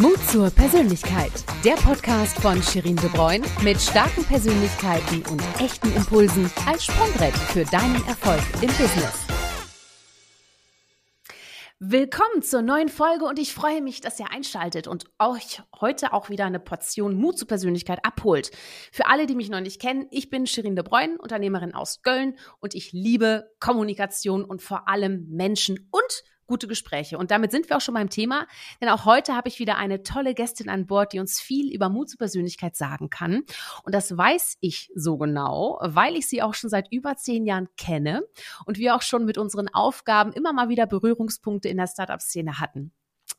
Mut zur Persönlichkeit. Der Podcast von Shirin De Bruyne mit starken Persönlichkeiten und echten Impulsen als Sprungbrett für deinen Erfolg im Business. Willkommen zur neuen Folge und ich freue mich, dass ihr einschaltet und euch heute auch wieder eine Portion Mut zur Persönlichkeit abholt. Für alle, die mich noch nicht kennen, ich bin Shirin de Bruyne, Unternehmerin aus Köln und ich liebe Kommunikation und vor allem Menschen und gute Gespräche. Und damit sind wir auch schon beim Thema, denn auch heute habe ich wieder eine tolle Gästin an Bord, die uns viel über Mut zur Persönlichkeit sagen kann. Und das weiß ich so genau, weil ich sie auch schon seit über zehn Jahren kenne und wir auch schon mit unseren Aufgaben immer mal wieder Berührungspunkte in der Startup-Szene hatten.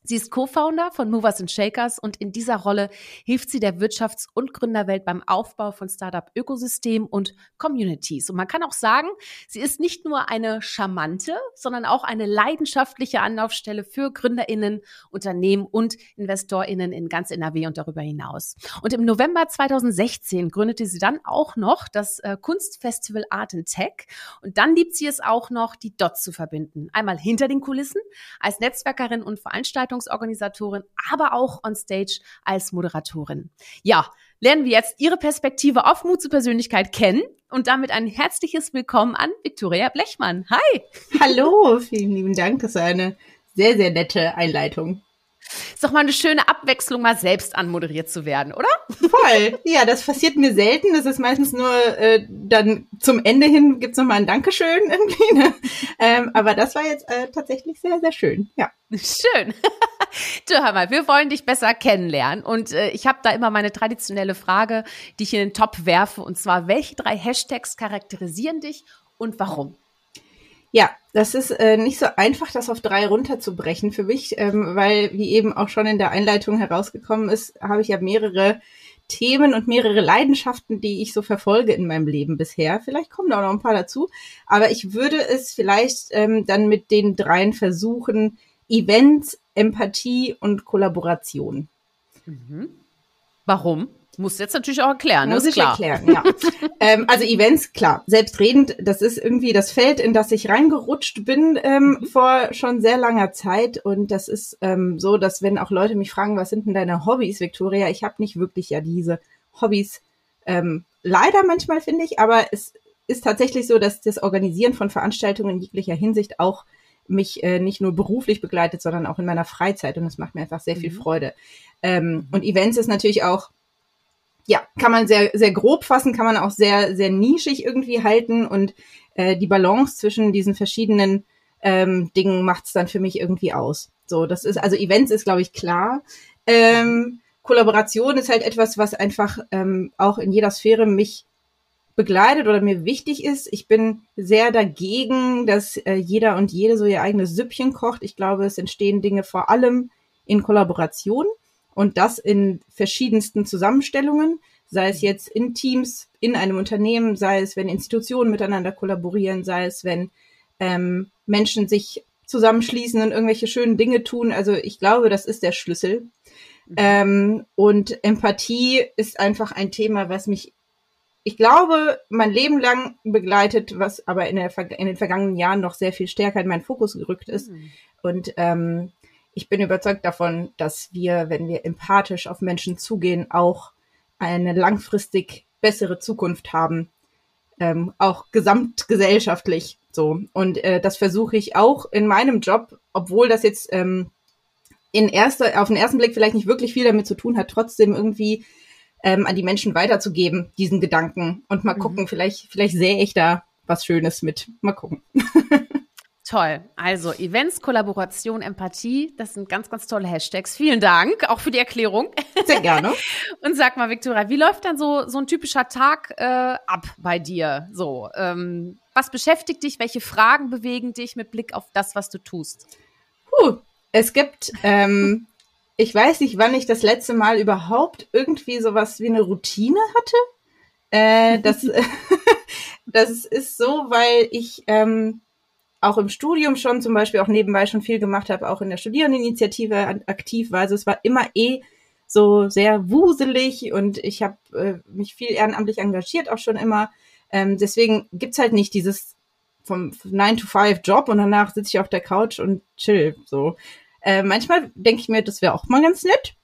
Sie ist Co-Founder von Movers and Shakers und in dieser Rolle hilft sie der Wirtschafts- und Gründerwelt beim Aufbau von Startup-Ökosystemen und Communities. Und man kann auch sagen, sie ist nicht nur eine charmante, sondern auch eine leidenschaftliche Anlaufstelle für GründerInnen, Unternehmen und InvestorInnen in ganz NRW und darüber hinaus. Und im November 2016 gründete sie dann auch noch das äh, Kunstfestival Art and Tech. Und dann liebt sie es auch noch, die Dots zu verbinden. Einmal hinter den Kulissen als Netzwerkerin und Veranstalterin Veranstaltungsorganisatorin, aber auch on stage als Moderatorin. Ja, lernen wir jetzt Ihre Perspektive auf Mut zur Persönlichkeit kennen und damit ein herzliches Willkommen an Viktoria Blechmann. Hi! Hallo, vielen lieben Dank. Das ist eine sehr, sehr nette Einleitung. Ist doch mal eine schöne Abwechslung, mal selbst anmoderiert zu werden, oder? Voll. Ja, das passiert mir selten. Das ist meistens nur äh, dann zum Ende hin gibt's noch mal ein Dankeschön irgendwie. Ne? Ähm, aber das war jetzt äh, tatsächlich sehr, sehr schön. Ja. Schön. du hör mal, wir wollen dich besser kennenlernen und äh, ich habe da immer meine traditionelle Frage, die ich in den Top werfe und zwar welche drei Hashtags charakterisieren dich und warum? Ja, das ist äh, nicht so einfach, das auf drei runterzubrechen für mich, ähm, weil, wie eben auch schon in der Einleitung herausgekommen ist, habe ich ja mehrere Themen und mehrere Leidenschaften, die ich so verfolge in meinem Leben bisher. Vielleicht kommen da auch noch ein paar dazu. Aber ich würde es vielleicht ähm, dann mit den dreien versuchen, Events, Empathie und Kollaboration. Mhm. Warum? Muss jetzt natürlich auch erklären, ne? Muss ich klar. erklären, ja. ähm, also Events, klar, selbstredend, das ist irgendwie das Feld, in das ich reingerutscht bin ähm, mhm. vor schon sehr langer Zeit. Und das ist ähm, so, dass wenn auch Leute mich fragen, was sind denn deine Hobbys, Victoria, ich habe nicht wirklich ja diese Hobbys. Ähm, leider manchmal finde ich, aber es ist tatsächlich so, dass das Organisieren von Veranstaltungen in jeglicher Hinsicht auch mich äh, nicht nur beruflich begleitet, sondern auch in meiner Freizeit und das macht mir einfach sehr viel mhm. Freude. Ähm, mhm. und Events ist natürlich auch ja, kann man sehr, sehr grob fassen, kann man auch sehr, sehr nischig irgendwie halten und äh, die Balance zwischen diesen verschiedenen ähm, Dingen macht's dann für mich irgendwie aus. So, das ist, also Events ist, glaube ich, klar. Ähm, Kollaboration ist halt etwas, was einfach ähm, auch in jeder Sphäre mich begleitet oder mir wichtig ist. Ich bin sehr dagegen, dass äh, jeder und jede so ihr eigenes Süppchen kocht. Ich glaube, es entstehen Dinge vor allem in Kollaboration und das in verschiedensten Zusammenstellungen, sei es jetzt in Teams, in einem Unternehmen, sei es, wenn Institutionen miteinander kollaborieren, sei es, wenn ähm, Menschen sich zusammenschließen und irgendwelche schönen Dinge tun. Also ich glaube, das ist der Schlüssel. Mhm. Ähm, und Empathie ist einfach ein Thema, was mich, ich glaube, mein Leben lang begleitet, was aber in, der, in den vergangenen Jahren noch sehr viel stärker in meinen Fokus gerückt ist. Mhm. Und ähm, ich bin überzeugt davon, dass wir, wenn wir empathisch auf Menschen zugehen, auch eine langfristig bessere Zukunft haben, ähm, auch gesamtgesellschaftlich so. Und äh, das versuche ich auch in meinem Job, obwohl das jetzt ähm, in erster, auf den ersten Blick vielleicht nicht wirklich viel damit zu tun hat, trotzdem irgendwie ähm, an die Menschen weiterzugeben, diesen Gedanken. Und mal mhm. gucken, vielleicht, vielleicht sehe ich da was Schönes mit. Mal gucken. Toll. Also Events, Kollaboration, Empathie, das sind ganz, ganz tolle Hashtags. Vielen Dank auch für die Erklärung. Sehr gerne. Und sag mal, Viktoria, wie läuft dann so so ein typischer Tag äh, ab bei dir? So, ähm, was beschäftigt dich? Welche Fragen bewegen dich mit Blick auf das, was du tust? Puh, es gibt, ähm, ich weiß nicht, wann ich das letzte Mal überhaupt irgendwie sowas wie eine Routine hatte. Äh, das, das ist so, weil ich ähm, auch im Studium schon zum Beispiel auch nebenbei schon viel gemacht habe, auch in der Studierendeninitiative aktiv war. Also es war immer eh so sehr wuselig und ich habe äh, mich viel ehrenamtlich engagiert auch schon immer. Ähm, deswegen gibt's halt nicht dieses vom 9-to-5-Job und danach sitze ich auf der Couch und chill. So. Äh, manchmal denke ich mir, das wäre auch mal ganz nett.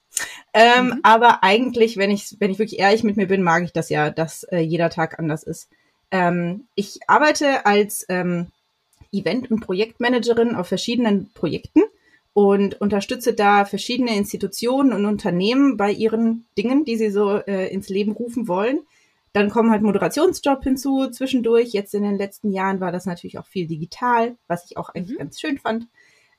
Ähm, mhm. Aber eigentlich, wenn ich, wenn ich wirklich ehrlich mit mir bin, mag ich das ja, dass äh, jeder Tag anders ist. Ähm, ich arbeite als ähm, Event- und Projektmanagerin auf verschiedenen Projekten und unterstütze da verschiedene Institutionen und Unternehmen bei ihren Dingen, die sie so äh, ins Leben rufen wollen. Dann kommen halt Moderationsjob hinzu zwischendurch. Jetzt in den letzten Jahren war das natürlich auch viel digital, was ich auch eigentlich mhm. ganz schön fand.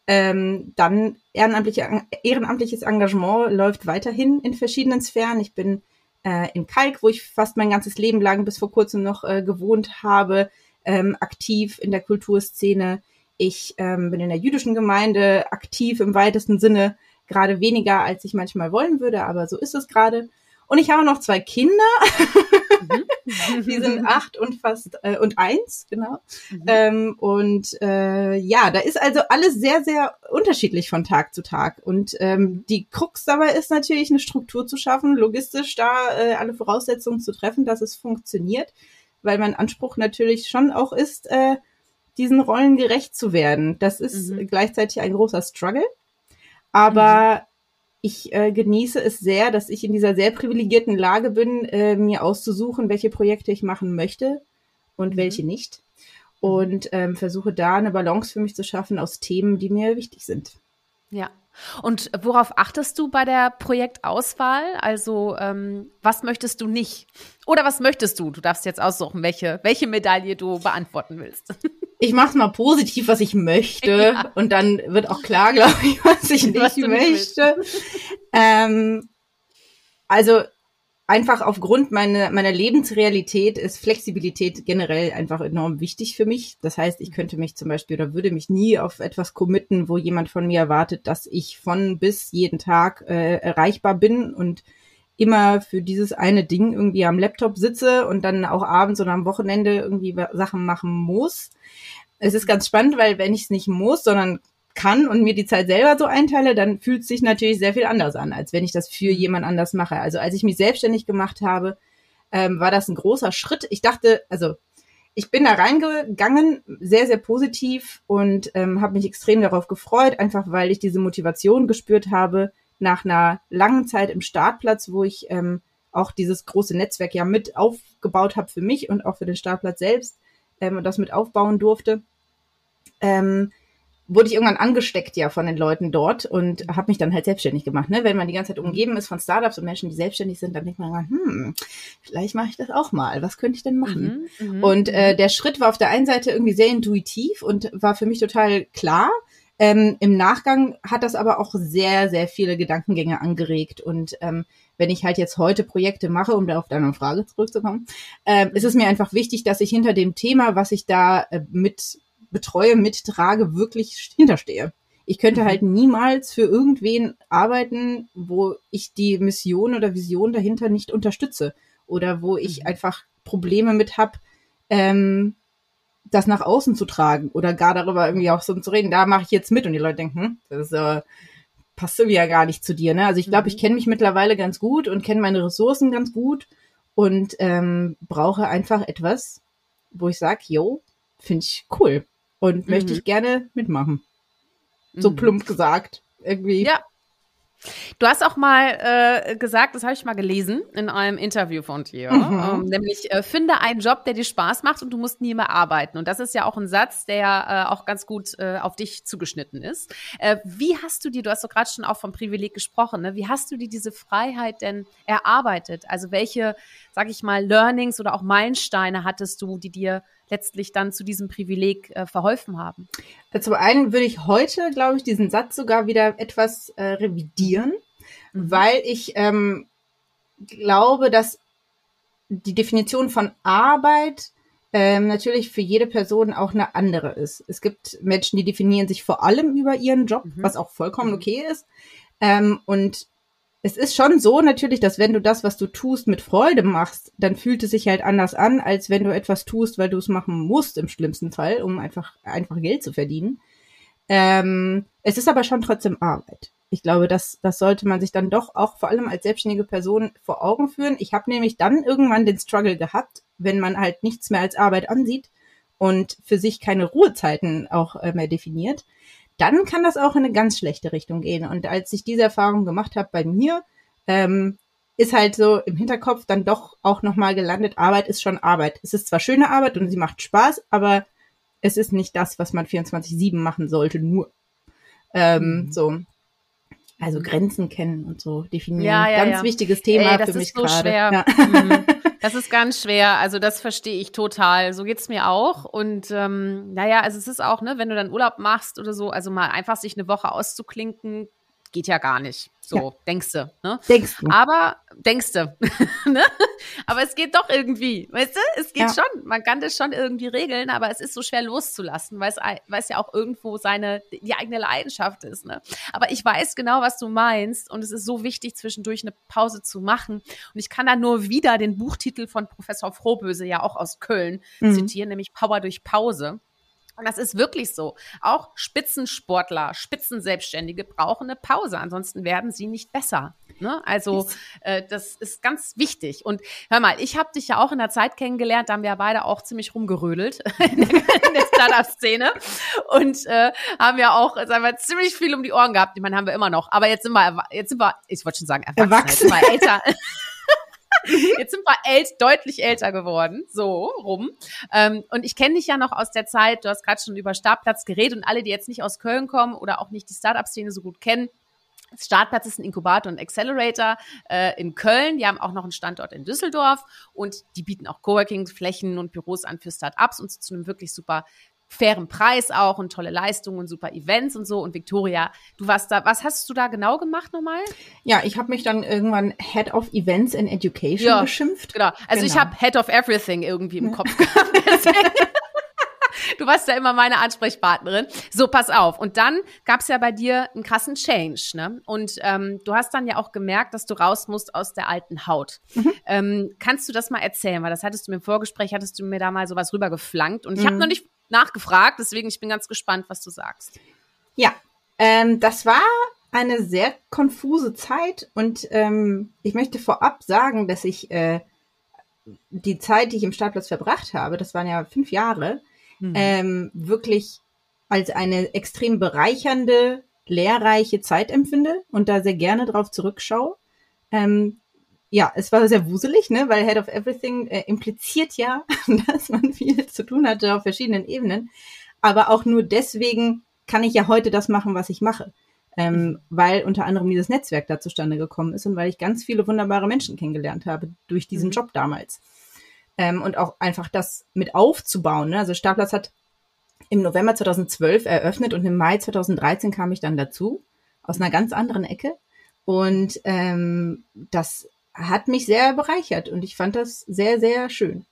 Ähm, dann ehrenamtliche, ehrenamtliches Engagement läuft weiterhin in verschiedenen Sphären. Ich bin äh, in Kalk, wo ich fast mein ganzes Leben lang bis vor kurzem noch äh, gewohnt habe, ähm, aktiv in der Kulturszene. Ich ähm, bin in der jüdischen Gemeinde aktiv im weitesten Sinne, gerade weniger, als ich manchmal wollen würde, aber so ist es gerade. Und ich habe noch zwei Kinder. Mhm. die sind acht und fast äh, und eins, genau. Mhm. Ähm, und äh, ja, da ist also alles sehr, sehr unterschiedlich von Tag zu Tag. Und ähm, die Krux dabei ist natürlich, eine Struktur zu schaffen, logistisch da äh, alle Voraussetzungen zu treffen, dass es funktioniert, weil mein Anspruch natürlich schon auch ist, äh, diesen Rollen gerecht zu werden. Das ist mhm. gleichzeitig ein großer Struggle. Aber mhm. ich äh, genieße es sehr, dass ich in dieser sehr privilegierten Lage bin, äh, mir auszusuchen, welche Projekte ich machen möchte und mhm. welche nicht. Und ähm, versuche da eine Balance für mich zu schaffen aus Themen, die mir wichtig sind. Ja, und worauf achtest du bei der Projektauswahl? Also ähm, was möchtest du nicht? Oder was möchtest du? Du darfst jetzt aussuchen, welche, welche Medaille du beantworten willst. Ich mache mal positiv, was ich möchte. Ja. Und dann wird auch klar, glaube ich, was ich nicht was möchte. ähm, also einfach aufgrund meiner, meiner Lebensrealität ist Flexibilität generell einfach enorm wichtig für mich. Das heißt, ich könnte mich zum Beispiel oder würde mich nie auf etwas committen, wo jemand von mir erwartet, dass ich von bis jeden Tag äh, erreichbar bin und immer für dieses eine Ding irgendwie am Laptop sitze und dann auch abends oder am Wochenende irgendwie Sachen machen muss. Es ist ganz spannend, weil wenn ich es nicht muss, sondern kann und mir die Zeit selber so einteile, dann fühlt es sich natürlich sehr viel anders an, als wenn ich das für jemand anders mache. Also als ich mich selbstständig gemacht habe, ähm, war das ein großer Schritt. Ich dachte, also ich bin da reingegangen, sehr, sehr positiv und ähm, habe mich extrem darauf gefreut, einfach weil ich diese Motivation gespürt habe nach einer langen Zeit im Startplatz, wo ich ähm, auch dieses große Netzwerk ja mit aufgebaut habe für mich und auch für den Startplatz selbst ähm, und das mit aufbauen durfte. Ähm, wurde ich irgendwann angesteckt ja von den Leuten dort und habe mich dann halt selbstständig gemacht. Ne? Wenn man die ganze Zeit umgeben ist von Startups und Menschen, die selbstständig sind, dann denkt man, hm, vielleicht mache ich das auch mal. Was könnte ich denn machen? Mhm, mhm und äh, mhm. der Schritt war auf der einen Seite irgendwie sehr intuitiv und war für mich total klar. Ähm, Im Nachgang hat das aber auch sehr, sehr viele Gedankengänge angeregt. Und ähm, wenn ich halt jetzt heute Projekte mache, um da auf deine Frage zurückzukommen, äh, ist es mir einfach wichtig, dass ich hinter dem Thema, was ich da äh, mit betreue, mittrage, wirklich hinterstehe. Ich könnte mhm. halt niemals für irgendwen arbeiten, wo ich die Mission oder Vision dahinter nicht unterstütze oder wo ich mhm. einfach Probleme mit habe, ähm, das nach außen zu tragen oder gar darüber irgendwie auch so zu reden. Da mache ich jetzt mit und die Leute denken, hm, das äh, passt irgendwie ja gar nicht zu dir. Ne? Also ich glaube, mhm. ich kenne mich mittlerweile ganz gut und kenne meine Ressourcen ganz gut und ähm, brauche einfach etwas, wo ich sage, yo, finde ich cool und mhm. möchte ich gerne mitmachen. So mhm. plump gesagt. Irgendwie. Ja. Du hast auch mal äh, gesagt, das habe ich mal gelesen in einem Interview von dir, mhm. ähm, nämlich äh, finde einen Job, der dir Spaß macht und du musst nie mehr arbeiten. Und das ist ja auch ein Satz, der äh, auch ganz gut äh, auf dich zugeschnitten ist. Äh, wie hast du dir, du hast doch gerade schon auch vom Privileg gesprochen, ne? wie hast du dir diese Freiheit denn erarbeitet? Also welche, sag ich mal, Learnings oder auch Meilensteine hattest du, die dir letztlich dann zu diesem Privileg äh, verholfen haben? Zum einen würde ich heute, glaube ich, diesen Satz sogar wieder etwas äh, revidieren, mhm. weil ich ähm, glaube, dass die Definition von Arbeit ähm, natürlich für jede Person auch eine andere ist. Es gibt Menschen, die definieren sich vor allem über ihren Job, mhm. was auch vollkommen mhm. okay ist. Ähm, und es ist schon so natürlich, dass wenn du das, was du tust, mit Freude machst, dann fühlt es sich halt anders an, als wenn du etwas tust, weil du es machen musst im schlimmsten Fall, um einfach einfach Geld zu verdienen. Ähm, es ist aber schon trotzdem Arbeit. Ich glaube, das, das sollte man sich dann doch auch vor allem als selbstständige Person vor Augen führen. Ich habe nämlich dann irgendwann den Struggle gehabt, wenn man halt nichts mehr als Arbeit ansieht und für sich keine Ruhezeiten auch äh, mehr definiert, dann kann das auch in eine ganz schlechte Richtung gehen. Und als ich diese Erfahrung gemacht habe bei mir, ähm, ist halt so im Hinterkopf dann doch auch nochmal gelandet, Arbeit ist schon Arbeit. Es ist zwar schöne Arbeit und sie macht Spaß, aber es ist nicht das, was man 24-7 machen sollte, nur. Ähm, mhm. So. Also Grenzen kennen und so definieren. Ja, ja, ganz ja. wichtiges Thema Ey, für mich so gerade. Ja. Mhm. Das ist ganz schwer. Also das verstehe ich total. So geht's mir auch. Und ähm, naja, also es ist auch, ne, wenn du dann Urlaub machst oder so, also mal einfach sich eine Woche auszuklinken, geht ja gar nicht. So, ja. denkst du, ne? Denkst du. Aber, denkst du, ne? Aber es geht doch irgendwie, weißt du? Es geht ja. schon, man kann das schon irgendwie regeln, aber es ist so schwer loszulassen, weil es, weil es ja auch irgendwo seine, die eigene Leidenschaft ist, ne? Aber ich weiß genau, was du meinst und es ist so wichtig, zwischendurch eine Pause zu machen. Und ich kann da nur wieder den Buchtitel von Professor Frohböse, ja auch aus Köln, mhm. zitieren, nämlich Power durch Pause. Und das ist wirklich so. Auch Spitzensportler, Spitzenselbstständige brauchen eine Pause, ansonsten werden sie nicht besser. Ne? Also äh, das ist ganz wichtig. Und hör mal, ich habe dich ja auch in der Zeit kennengelernt, da haben wir ja beide auch ziemlich rumgerödelt in der, der Startup-Szene und äh, haben ja auch, sagen wir, ziemlich viel um die Ohren gehabt. Ich meine, haben wir immer noch. Aber jetzt sind wir, jetzt sind wir, ich wollte schon sagen, erwachsen, erwachsen. Jetzt sind wir älter. Jetzt sind wir ält, deutlich älter geworden, so rum. Ähm, und ich kenne dich ja noch aus der Zeit, du hast gerade schon über Startplatz geredet und alle, die jetzt nicht aus Köln kommen oder auch nicht die Startup-Szene so gut kennen, Startplatz ist ein Inkubator und Accelerator äh, in Köln. Die haben auch noch einen Standort in Düsseldorf und die bieten auch Coworking-Flächen und Büros an für Startups und zu einem wirklich super fairen Preis auch und tolle Leistungen und super Events und so. Und Victoria, du warst da, was hast du da genau gemacht nochmal? Ja, ich habe mich dann irgendwann Head of Events and Education ja, beschimpft. Genau. Also genau. ich habe Head of Everything irgendwie im Kopf gehabt. Du warst ja immer meine Ansprechpartnerin. So, pass auf. Und dann gab es ja bei dir einen krassen Change, ne? Und ähm, du hast dann ja auch gemerkt, dass du raus musst aus der alten Haut. Mhm. Ähm, kannst du das mal erzählen? Weil das hattest du mir im Vorgespräch, hattest du mir da mal sowas rübergeflankt. Und ich mhm. habe noch nicht nachgefragt, deswegen ich bin ganz gespannt, was du sagst. Ja, ähm, das war eine sehr konfuse Zeit und ähm, ich möchte vorab sagen, dass ich äh, die Zeit, die ich im Startplatz verbracht habe, das waren ja fünf Jahre, mhm. ähm, wirklich als eine extrem bereichernde, lehrreiche Zeit empfinde und da sehr gerne drauf zurückschaue. Ähm, ja, es war sehr wuselig, ne, weil Head of Everything äh, impliziert ja, dass man viel zu tun hatte auf verschiedenen Ebenen. Aber auch nur deswegen kann ich ja heute das machen, was ich mache. Ähm, weil unter anderem dieses Netzwerk da zustande gekommen ist und weil ich ganz viele wunderbare Menschen kennengelernt habe durch diesen mhm. Job damals. Ähm, und auch einfach das mit aufzubauen. Ne? Also Startplatz hat im November 2012 eröffnet und im Mai 2013 kam ich dann dazu, aus einer ganz anderen Ecke. Und ähm, das hat mich sehr bereichert und ich fand das sehr, sehr schön.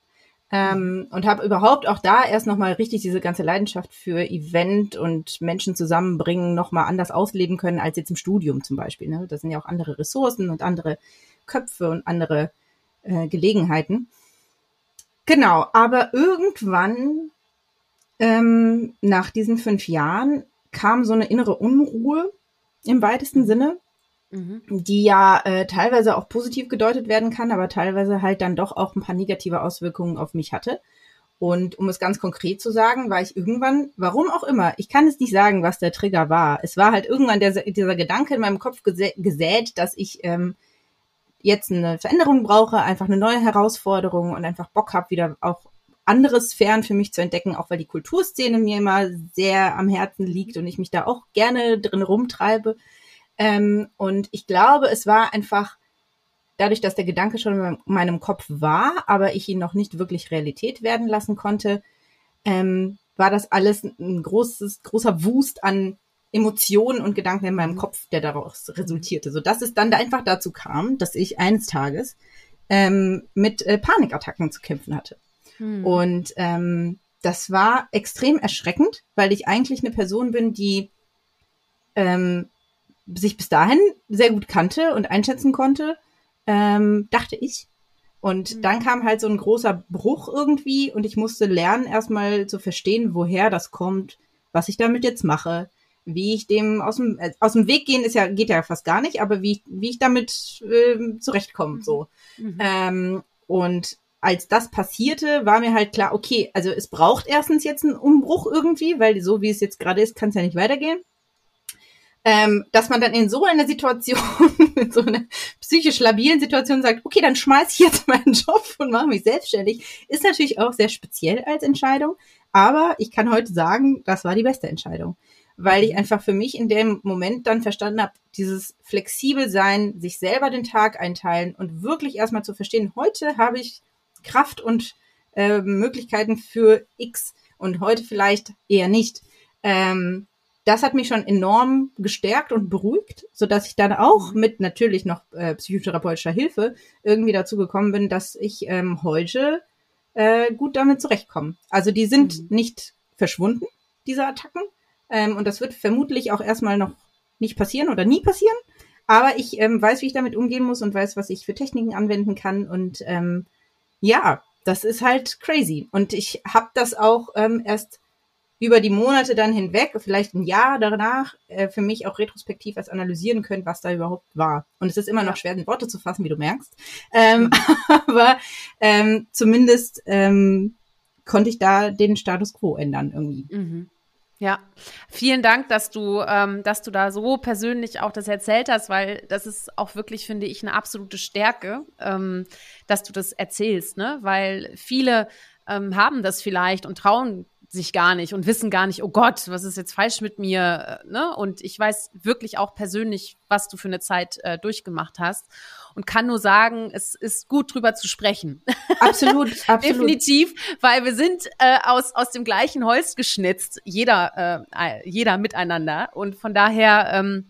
Ähm, und habe überhaupt auch da erst nochmal richtig diese ganze Leidenschaft für Event und Menschen zusammenbringen nochmal anders ausleben können als jetzt im Studium zum Beispiel. Ne? Das sind ja auch andere Ressourcen und andere Köpfe und andere äh, Gelegenheiten. Genau, aber irgendwann ähm, nach diesen fünf Jahren kam so eine innere Unruhe im weitesten Sinne Mhm. die ja äh, teilweise auch positiv gedeutet werden kann, aber teilweise halt dann doch auch ein paar negative Auswirkungen auf mich hatte. Und um es ganz konkret zu sagen, war ich irgendwann, warum auch immer, ich kann es nicht sagen, was der Trigger war. Es war halt irgendwann der, dieser Gedanke in meinem Kopf gesä gesät, dass ich ähm, jetzt eine Veränderung brauche, einfach eine neue Herausforderung und einfach Bock habe, wieder auch andere Sphären für mich zu entdecken, auch weil die Kulturszene mir immer sehr am Herzen liegt und ich mich da auch gerne drin rumtreibe. Ähm, und ich glaube, es war einfach dadurch, dass der Gedanke schon in meinem Kopf war, aber ich ihn noch nicht wirklich Realität werden lassen konnte, ähm, war das alles ein großes, großer Wust an Emotionen und Gedanken in meinem Kopf, der daraus resultierte, so dass es dann einfach dazu kam, dass ich eines Tages ähm, mit äh, Panikattacken zu kämpfen hatte. Hm. Und ähm, das war extrem erschreckend, weil ich eigentlich eine Person bin, die ähm, sich bis dahin sehr gut kannte und einschätzen konnte, ähm, dachte ich. Und mhm. dann kam halt so ein großer Bruch irgendwie und ich musste lernen, erstmal zu verstehen, woher das kommt, was ich damit jetzt mache, wie ich dem aus dem, äh, aus dem Weg gehen ist ja, geht ja fast gar nicht, aber wie, wie ich damit äh, zurechtkomme, mhm. so. Mhm. Ähm, und als das passierte, war mir halt klar, okay, also es braucht erstens jetzt einen Umbruch irgendwie, weil so wie es jetzt gerade ist, kann es ja nicht weitergehen ähm, dass man dann in so einer Situation mit so einer psychisch labilen Situation sagt, okay, dann schmeiß ich jetzt meinen Job und mache mich selbstständig, ist natürlich auch sehr speziell als Entscheidung. Aber ich kann heute sagen, das war die beste Entscheidung. Weil ich einfach für mich in dem Moment dann verstanden habe, dieses flexibel sein, sich selber den Tag einteilen und wirklich erstmal zu verstehen, heute habe ich Kraft und äh, Möglichkeiten für X und heute vielleicht eher nicht. Ähm, das hat mich schon enorm gestärkt und beruhigt, so dass ich dann auch mhm. mit natürlich noch äh, psychotherapeutischer Hilfe irgendwie dazu gekommen bin, dass ich ähm, heute äh, gut damit zurechtkomme. Also die sind mhm. nicht verschwunden, diese Attacken. Ähm, und das wird vermutlich auch erstmal noch nicht passieren oder nie passieren. Aber ich ähm, weiß, wie ich damit umgehen muss und weiß, was ich für Techniken anwenden kann. Und ähm, ja, das ist halt crazy. Und ich habe das auch ähm, erst über die Monate dann hinweg, vielleicht ein Jahr danach, äh, für mich auch retrospektiv erst analysieren können, was da überhaupt war. Und es ist immer noch schwer, in Worte zu fassen, wie du merkst. Ähm, mhm. aber ähm, zumindest ähm, konnte ich da den Status quo ändern irgendwie. Mhm. Ja, vielen Dank, dass du, ähm, dass du da so persönlich auch das erzählt hast, weil das ist auch wirklich, finde ich, eine absolute Stärke, ähm, dass du das erzählst, ne? Weil viele ähm, haben das vielleicht und trauen sich gar nicht und wissen gar nicht, oh Gott, was ist jetzt falsch mit mir, äh, ne? Und ich weiß wirklich auch persönlich, was du für eine Zeit äh, durchgemacht hast und kann nur sagen, es ist gut drüber zu sprechen. Absolut, absolut. Definitiv, weil wir sind äh, aus aus dem gleichen Holz geschnitzt, jeder äh, jeder miteinander und von daher ähm,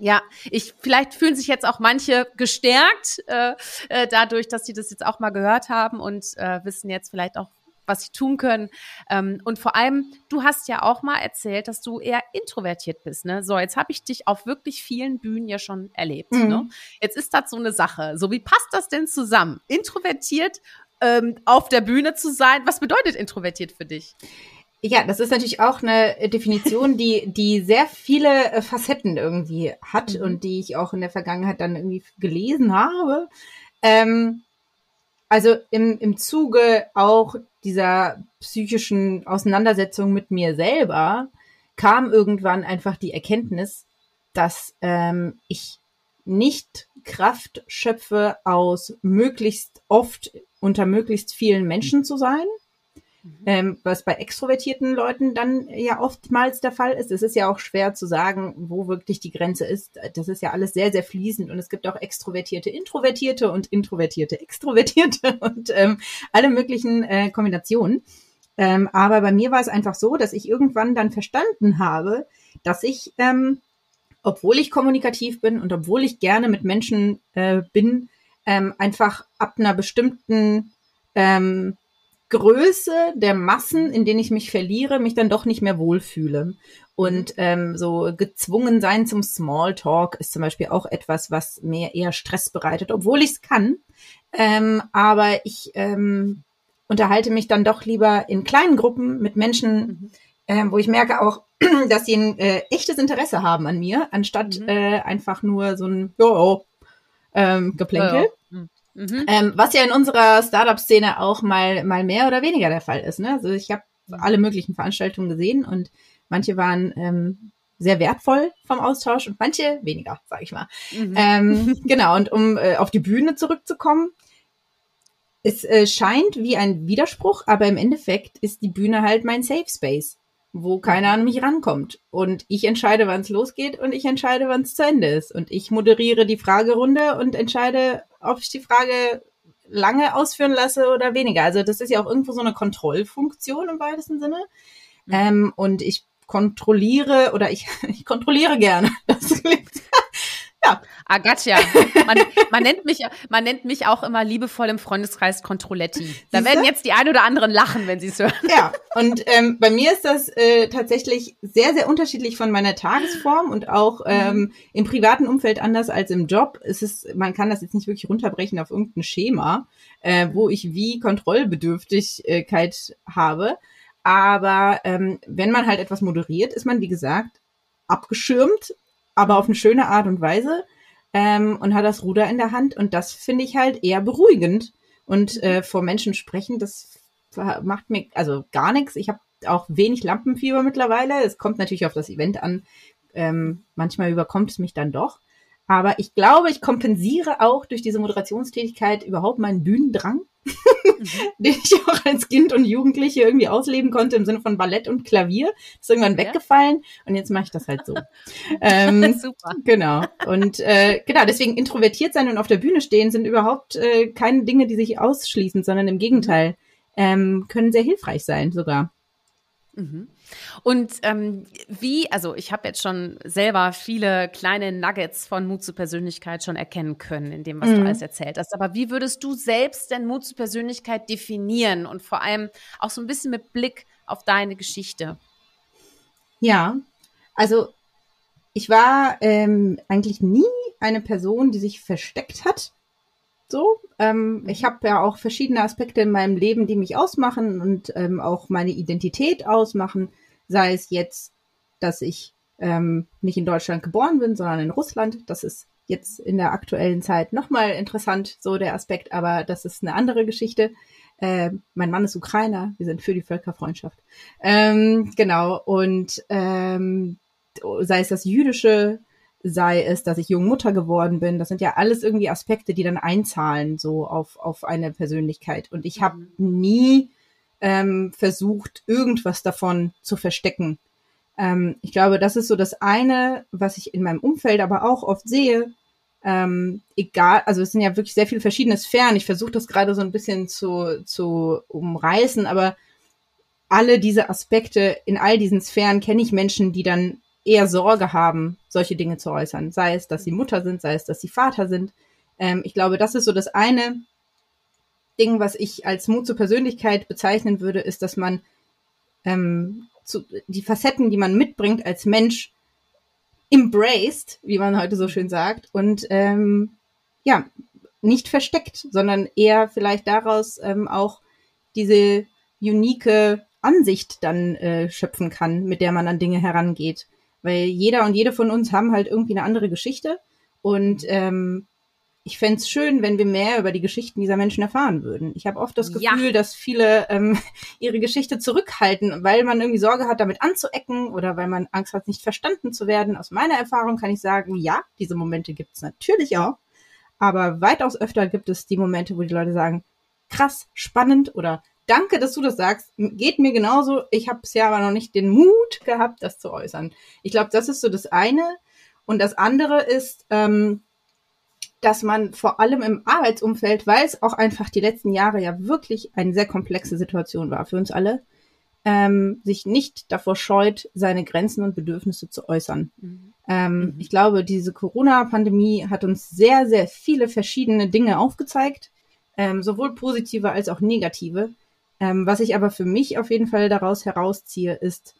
ja, ich vielleicht fühlen sich jetzt auch manche gestärkt äh, äh, dadurch, dass sie das jetzt auch mal gehört haben und äh, wissen jetzt vielleicht auch, was sie tun können. Ähm, und vor allem, du hast ja auch mal erzählt, dass du eher introvertiert bist. Ne? So, jetzt habe ich dich auf wirklich vielen Bühnen ja schon erlebt. Mhm. Ne? Jetzt ist das so eine Sache. So, wie passt das denn zusammen? Introvertiert ähm, auf der Bühne zu sein. Was bedeutet introvertiert für dich? Ja, das ist natürlich auch eine Definition, die, die sehr viele äh, Facetten irgendwie hat mhm. und die ich auch in der Vergangenheit dann irgendwie gelesen habe. Ähm, also im, im Zuge auch dieser psychischen Auseinandersetzung mit mir selber kam irgendwann einfach die Erkenntnis, dass ähm, ich nicht Kraft schöpfe aus möglichst oft unter möglichst vielen Menschen zu sein, Mhm. Ähm, was bei extrovertierten Leuten dann ja oftmals der Fall ist. Es ist ja auch schwer zu sagen, wo wirklich die Grenze ist. Das ist ja alles sehr, sehr fließend und es gibt auch extrovertierte, introvertierte und introvertierte, extrovertierte und ähm, alle möglichen äh, Kombinationen. Ähm, aber bei mir war es einfach so, dass ich irgendwann dann verstanden habe, dass ich, ähm, obwohl ich kommunikativ bin und obwohl ich gerne mit Menschen äh, bin, ähm, einfach ab einer bestimmten ähm, Größe der Massen, in denen ich mich verliere, mich dann doch nicht mehr wohlfühle. Und ähm, so gezwungen sein zum Smalltalk ist zum Beispiel auch etwas, was mir eher Stress bereitet, obwohl ich es kann. Ähm, aber ich ähm, unterhalte mich dann doch lieber in kleinen Gruppen mit Menschen, mhm. ähm, wo ich merke auch, dass sie ein äh, echtes Interesse haben an mir, anstatt mhm. äh, einfach nur so ein jo, ähm, Geplänkel. Ja, ja. Mhm. Ähm, was ja in unserer Startup-Szene auch mal, mal mehr oder weniger der Fall ist. Ne? Also ich habe alle möglichen Veranstaltungen gesehen und manche waren ähm, sehr wertvoll vom Austausch und manche weniger, sage ich mal. Mhm. Ähm, genau, und um äh, auf die Bühne zurückzukommen, es äh, scheint wie ein Widerspruch, aber im Endeffekt ist die Bühne halt mein Safe Space wo keiner an mich rankommt. Und ich entscheide, wann es losgeht und ich entscheide, wann es zu Ende ist. Und ich moderiere die Fragerunde und entscheide, ob ich die Frage lange ausführen lasse oder weniger. Also das ist ja auch irgendwo so eine Kontrollfunktion im weitesten Sinne. Mhm. Ähm, und ich kontrolliere oder ich, ich kontrolliere gerne. Das klingt ja. Agatja. Man, man, nennt mich, man nennt mich auch immer liebevoll im Freundeskreis Controletti. Da werden jetzt die ein oder anderen lachen, wenn sie es hören. Ja, und ähm, bei mir ist das äh, tatsächlich sehr, sehr unterschiedlich von meiner Tagesform und auch ähm, mhm. im privaten Umfeld anders als im Job. Es ist, man kann das jetzt nicht wirklich runterbrechen auf irgendein Schema, äh, wo ich wie Kontrollbedürftigkeit habe. Aber ähm, wenn man halt etwas moderiert, ist man, wie gesagt, abgeschirmt aber auf eine schöne Art und Weise ähm, und hat das Ruder in der Hand und das finde ich halt eher beruhigend und äh, vor Menschen sprechen, das macht mir also gar nichts. Ich habe auch wenig Lampenfieber mittlerweile. Es kommt natürlich auf das Event an. Ähm, manchmal überkommt es mich dann doch. Aber ich glaube, ich kompensiere auch durch diese Moderationstätigkeit überhaupt meinen Bühnendrang. den ich auch als Kind und Jugendliche irgendwie ausleben konnte im Sinne von Ballett und Klavier. ist irgendwann ja. weggefallen und jetzt mache ich das halt so. ähm, Super. Genau. Und äh, genau, deswegen introvertiert sein und auf der Bühne stehen sind überhaupt äh, keine Dinge, die sich ausschließen, sondern im Gegenteil ähm, können sehr hilfreich sein sogar. Mhm. Und ähm, wie, also ich habe jetzt schon selber viele kleine Nuggets von Mut zur Persönlichkeit schon erkennen können, in dem, was mhm. du alles erzählt hast. Aber wie würdest du selbst denn Mut zur Persönlichkeit definieren und vor allem auch so ein bisschen mit Blick auf deine Geschichte? Ja, also ich war ähm, eigentlich nie eine Person, die sich versteckt hat. So, ähm, ich habe ja auch verschiedene Aspekte in meinem Leben, die mich ausmachen und ähm, auch meine Identität ausmachen. Sei es jetzt, dass ich ähm, nicht in Deutschland geboren bin, sondern in Russland. Das ist jetzt in der aktuellen Zeit nochmal interessant, so der Aspekt, aber das ist eine andere Geschichte. Äh, mein Mann ist Ukrainer, wir sind für die Völkerfreundschaft. Ähm, genau, und ähm, sei es das jüdische sei es, dass ich jung Mutter geworden bin. Das sind ja alles irgendwie Aspekte, die dann einzahlen so auf, auf eine Persönlichkeit. Und ich habe mhm. nie ähm, versucht, irgendwas davon zu verstecken. Ähm, ich glaube, das ist so das eine, was ich in meinem Umfeld aber auch oft sehe. Ähm, egal, also es sind ja wirklich sehr viele verschiedene Sphären. Ich versuche das gerade so ein bisschen zu, zu umreißen, aber alle diese Aspekte in all diesen Sphären kenne ich Menschen, die dann eher Sorge haben, solche Dinge zu äußern. Sei es, dass sie Mutter sind, sei es, dass sie Vater sind. Ähm, ich glaube, das ist so das eine Ding, was ich als Mut zur Persönlichkeit bezeichnen würde, ist, dass man ähm, zu, die Facetten, die man mitbringt als Mensch, embraced, wie man heute so schön sagt, und ähm, ja, nicht versteckt, sondern eher vielleicht daraus ähm, auch diese unique Ansicht dann äh, schöpfen kann, mit der man an Dinge herangeht. Weil jeder und jede von uns haben halt irgendwie eine andere Geschichte. Und ähm, ich fände es schön, wenn wir mehr über die Geschichten dieser Menschen erfahren würden. Ich habe oft das Gefühl, ja. dass viele ähm, ihre Geschichte zurückhalten, weil man irgendwie Sorge hat, damit anzuecken oder weil man Angst hat, nicht verstanden zu werden. Aus meiner Erfahrung kann ich sagen, ja, diese Momente gibt es natürlich auch. Aber weitaus öfter gibt es die Momente, wo die Leute sagen, krass, spannend oder danke, dass du das sagst. Geht mir genauso. Ich habe es ja aber noch nicht den Mut gehabt, das zu äußern. Ich glaube, das ist so das eine. Und das andere ist, ähm, dass man vor allem im Arbeitsumfeld, weil es auch einfach die letzten Jahre ja wirklich eine sehr komplexe Situation war für uns alle, ähm, sich nicht davor scheut, seine Grenzen und Bedürfnisse zu äußern. Mhm. Ähm, mhm. Ich glaube, diese Corona-Pandemie hat uns sehr, sehr viele verschiedene Dinge aufgezeigt, ähm, sowohl positive als auch negative. Ähm, was ich aber für mich auf jeden Fall daraus herausziehe, ist,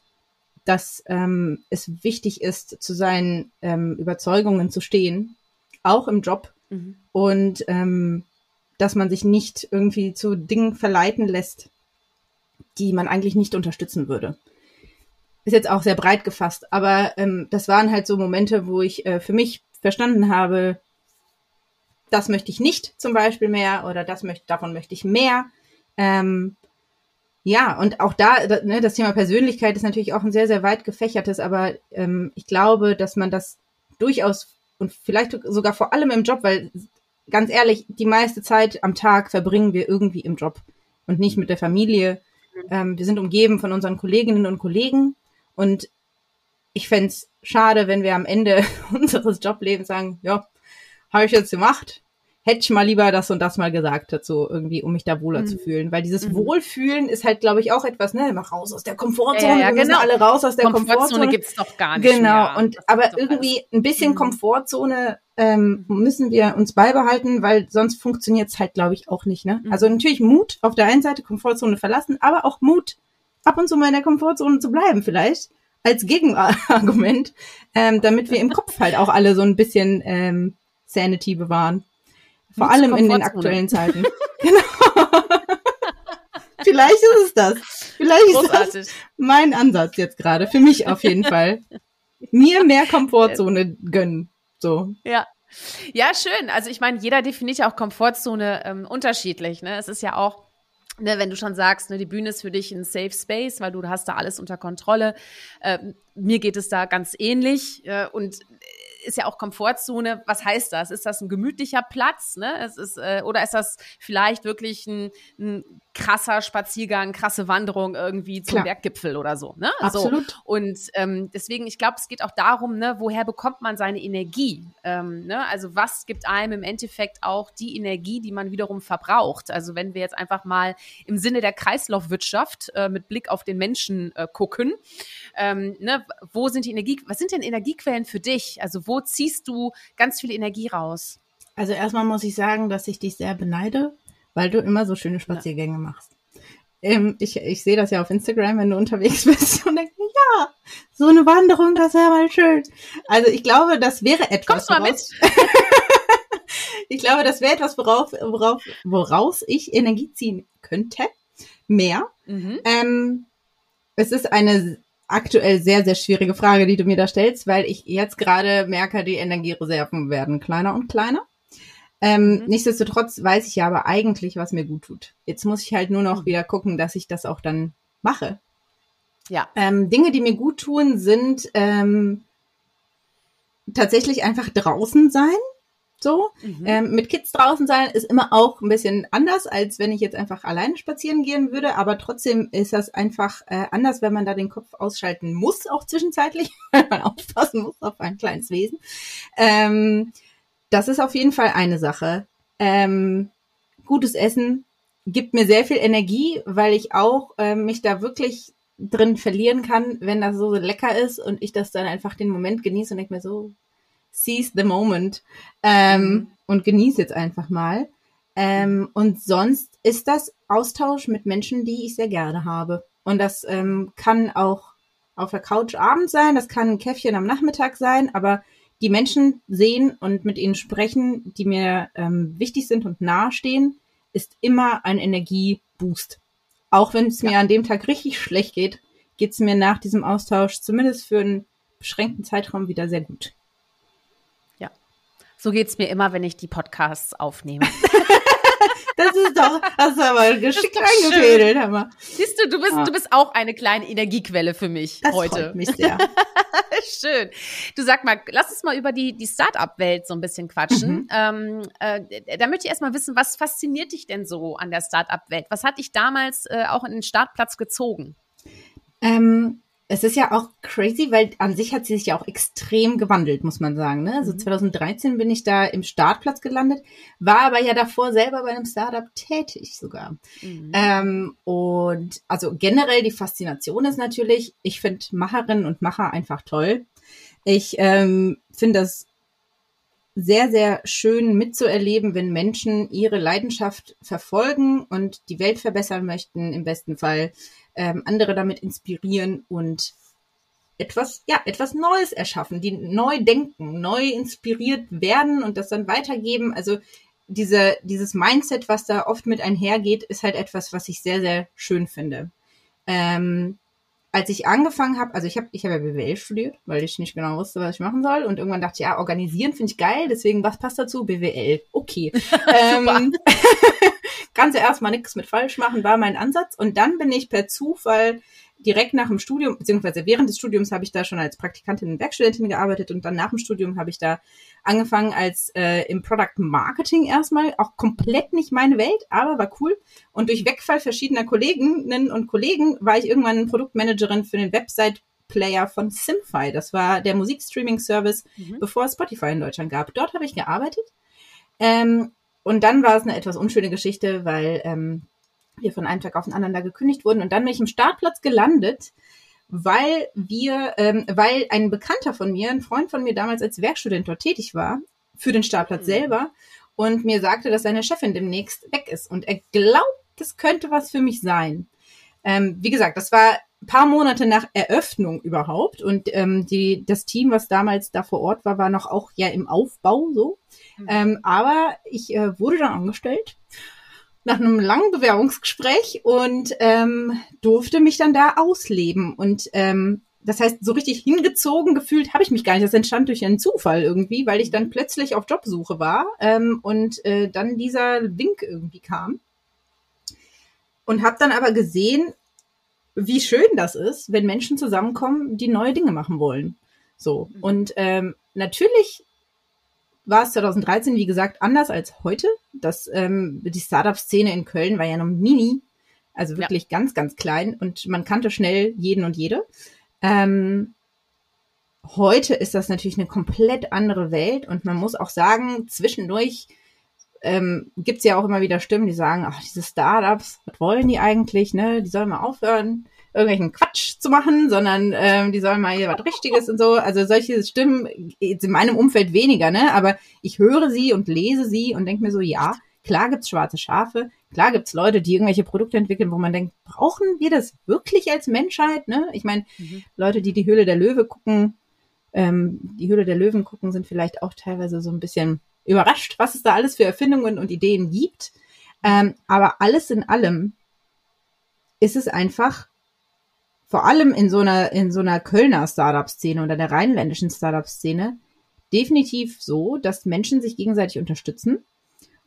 dass ähm, es wichtig ist, zu seinen ähm, Überzeugungen zu stehen, auch im Job. Mhm. Und ähm, dass man sich nicht irgendwie zu Dingen verleiten lässt, die man eigentlich nicht unterstützen würde. Ist jetzt auch sehr breit gefasst, aber ähm, das waren halt so Momente, wo ich äh, für mich verstanden habe, das möchte ich nicht zum Beispiel mehr oder das möchte, davon möchte ich mehr. Ähm, ja, und auch da, ne, das Thema Persönlichkeit ist natürlich auch ein sehr, sehr weit gefächertes, aber ähm, ich glaube, dass man das durchaus und vielleicht sogar vor allem im Job, weil ganz ehrlich, die meiste Zeit am Tag verbringen wir irgendwie im Job und nicht mit der Familie. Mhm. Ähm, wir sind umgeben von unseren Kolleginnen und Kollegen und ich fände schade, wenn wir am Ende unseres Joblebens sagen, ja, habe ich jetzt gemacht, hätte ich mal lieber das und das mal gesagt dazu, irgendwie, um mich da wohler mhm. zu fühlen. Weil dieses mhm. Wohlfühlen ist halt, glaube ich, auch etwas, ne, immer raus aus der Komfortzone. Ja, ja, wir genau. alle raus aus der Komfortzone. Komfortzone gibt's doch gar nicht Genau. Mehr. Und, aber irgendwie ein bisschen mhm. Komfortzone ähm, mhm. müssen wir uns beibehalten, weil sonst funktioniert's halt, glaube ich, auch nicht, ne? Mhm. Also natürlich Mut auf der einen Seite, Komfortzone verlassen, aber auch Mut, ab und zu mal in der Komfortzone zu bleiben, vielleicht als Gegenargument, ähm, damit wir im Kopf halt auch alle so ein bisschen ähm, Sanity bewahren. Vor allem in den aktuellen Zeiten. genau. Vielleicht ist es das. Vielleicht Großartig. ist das mein Ansatz jetzt gerade. Für mich auf jeden Fall. Mir mehr Komfortzone gönnen. So. Ja. Ja, schön. Also ich meine, jeder definiert ja auch Komfortzone ähm, unterschiedlich. Ne? Es ist ja auch, ne, wenn du schon sagst, ne, die Bühne ist für dich ein Safe Space, weil du hast da alles unter Kontrolle. Ähm, mir geht es da ganz ähnlich. Äh, und ist ja auch Komfortzone. Was heißt das? Ist das ein gemütlicher Platz? Ne? Es ist, äh, oder ist das vielleicht wirklich ein, ein krasser Spaziergang, krasse Wanderung irgendwie zum Klar. Berggipfel oder so. Ne? Absolut. So. Und ähm, deswegen, ich glaube, es geht auch darum, ne, woher bekommt man seine Energie? Ähm, ne? Also was gibt einem im Endeffekt auch die Energie, die man wiederum verbraucht? Also wenn wir jetzt einfach mal im Sinne der Kreislaufwirtschaft äh, mit Blick auf den Menschen äh, gucken, ähm, ne, wo sind die Energie, was sind denn Energiequellen für dich? Also wo ziehst du ganz viel Energie raus? Also erstmal muss ich sagen, dass ich dich sehr beneide, weil du immer so schöne Spaziergänge ja. machst. Ähm, ich, ich sehe das ja auf Instagram, wenn du unterwegs bist und denke, ja, so eine Wanderung, das wäre mal schön. Also ich glaube, das wäre etwas. Kommst du mal mit? ich glaube, das wäre etwas, worauf, worauf, woraus ich Energie ziehen könnte. Mehr. Mhm. Ähm, es ist eine aktuell sehr, sehr schwierige Frage, die du mir da stellst, weil ich jetzt gerade merke, die Energiereserven werden kleiner und kleiner. Ähm, mhm. Nichtsdestotrotz weiß ich ja aber eigentlich, was mir gut tut. Jetzt muss ich halt nur noch mhm. wieder gucken, dass ich das auch dann mache. Ja. Ähm, Dinge, die mir gut tun, sind ähm, tatsächlich einfach draußen sein. So. Mhm. Ähm, mit Kids draußen sein ist immer auch ein bisschen anders, als wenn ich jetzt einfach alleine spazieren gehen würde. Aber trotzdem ist das einfach äh, anders, wenn man da den Kopf ausschalten muss, auch zwischenzeitlich, weil man aufpassen muss auf ein kleines Wesen. Ähm, das ist auf jeden Fall eine Sache. Ähm, gutes Essen gibt mir sehr viel Energie, weil ich auch äh, mich da wirklich drin verlieren kann, wenn das so lecker ist und ich das dann einfach den Moment genieße und denke mir so, seize the moment ähm, mhm. und genieße jetzt einfach mal. Ähm, und sonst ist das Austausch mit Menschen, die ich sehr gerne habe. Und das ähm, kann auch auf der Couch abends sein, das kann ein Käffchen am Nachmittag sein, aber die Menschen sehen und mit ihnen sprechen, die mir ähm, wichtig sind und nahestehen, ist immer ein Energieboost. Auch wenn es ja. mir an dem Tag richtig schlecht geht, geht es mir nach diesem Austausch zumindest für einen beschränkten Zeitraum wieder sehr gut. Ja, so geht es mir immer, wenn ich die Podcasts aufnehme. Das ist doch, hast du aber geschickt eingefädelt, Hammer. Siehst du, du bist, ah. du bist auch eine kleine Energiequelle für mich das heute. Freut mich sehr. Schön. Du sag mal, lass uns mal über die, die Start-up-Welt so ein bisschen quatschen. Mhm. Ähm, äh, da möchte ich erstmal wissen, was fasziniert dich denn so an der Start-up-Welt? Was hat dich damals äh, auch in den Startplatz gezogen? Ähm, es ist ja auch crazy, weil an sich hat sie sich ja auch extrem gewandelt, muss man sagen. Ne? Also 2013 mhm. bin ich da im Startplatz gelandet, war aber ja davor selber bei einem Startup tätig sogar. Mhm. Ähm, und also generell die Faszination ist natürlich, ich finde Macherinnen und Macher einfach toll. Ich ähm, finde das sehr, sehr schön mitzuerleben, wenn Menschen ihre Leidenschaft verfolgen und die Welt verbessern möchten, im besten Fall ähm, andere damit inspirieren und etwas, ja, etwas Neues erschaffen, die neu denken, neu inspiriert werden und das dann weitergeben. Also diese, dieses Mindset, was da oft mit einhergeht, ist halt etwas, was ich sehr, sehr schön finde. Ähm, als ich angefangen habe, also ich habe ich hab ja BWL studiert, weil ich nicht genau wusste, was ich machen soll. Und irgendwann dachte ich, ja, organisieren finde ich geil, deswegen, was passt dazu? BWL. Okay. ähm, kannst ja erstmal nichts mit falsch machen, war mein Ansatz. Und dann bin ich per Zufall direkt nach dem Studium, beziehungsweise während des Studiums habe ich da schon als Praktikantin und Werkstudentin gearbeitet und dann nach dem Studium habe ich da angefangen als äh, im Product Marketing erstmal, auch komplett nicht meine Welt, aber war cool. Und durch Wegfall verschiedener Kolleginnen und Kollegen war ich irgendwann Produktmanagerin für den Website Player von Simfy. Das war der Musikstreaming-Service, mhm. bevor es Spotify in Deutschland gab. Dort habe ich gearbeitet. Ähm, und dann war es eine etwas unschöne Geschichte, weil ähm, wir von einem Tag auf den anderen da gekündigt wurden. Und dann bin ich im Startplatz gelandet, weil wir, ähm, weil ein Bekannter von mir, ein Freund von mir damals als Werkstudent dort tätig war, für den Startplatz mhm. selber und mir sagte, dass seine Chefin demnächst weg ist. Und er glaubt, das könnte was für mich sein. Ähm, wie gesagt, das war paar Monate nach Eröffnung überhaupt und ähm, die, das Team, was damals da vor Ort war, war noch auch ja im Aufbau so. Mhm. Ähm, aber ich äh, wurde dann angestellt nach einem langen Bewerbungsgespräch und ähm, durfte mich dann da ausleben. Und ähm, das heißt, so richtig hingezogen gefühlt habe ich mich gar nicht. Das entstand durch einen Zufall irgendwie, weil ich dann plötzlich auf Jobsuche war ähm, und äh, dann dieser Wink irgendwie kam. Und habe dann aber gesehen, wie schön das ist, wenn Menschen zusammenkommen, die neue Dinge machen wollen. So. Mhm. Und ähm, natürlich war es 2013, wie gesagt, anders als heute. Das, ähm, die Startup-Szene in Köln war ja noch mini, also wirklich ja. ganz, ganz klein und man kannte schnell jeden und jede. Ähm, heute ist das natürlich eine komplett andere Welt und man muss auch sagen, zwischendurch ähm, gibt ja auch immer wieder Stimmen, die sagen, ach, diese Startups, was wollen die eigentlich, ne? Die sollen mal aufhören, irgendwelchen Quatsch zu machen, sondern ähm, die sollen mal hier was Richtiges und so. Also solche Stimmen jetzt in meinem Umfeld weniger, ne? Aber ich höre sie und lese sie und denke mir so, ja, klar gibt's schwarze Schafe, klar gibt's Leute, die irgendwelche Produkte entwickeln, wo man denkt, brauchen wir das wirklich als Menschheit, ne? Ich meine, mhm. Leute, die die Höhle der Löwe gucken, ähm, die Höhle der Löwen gucken, sind vielleicht auch teilweise so ein bisschen überrascht, was es da alles für Erfindungen und Ideen gibt. Ähm, aber alles in allem ist es einfach vor allem in so einer, in so einer Kölner Startup-Szene oder der rheinländischen Startup-Szene definitiv so, dass Menschen sich gegenseitig unterstützen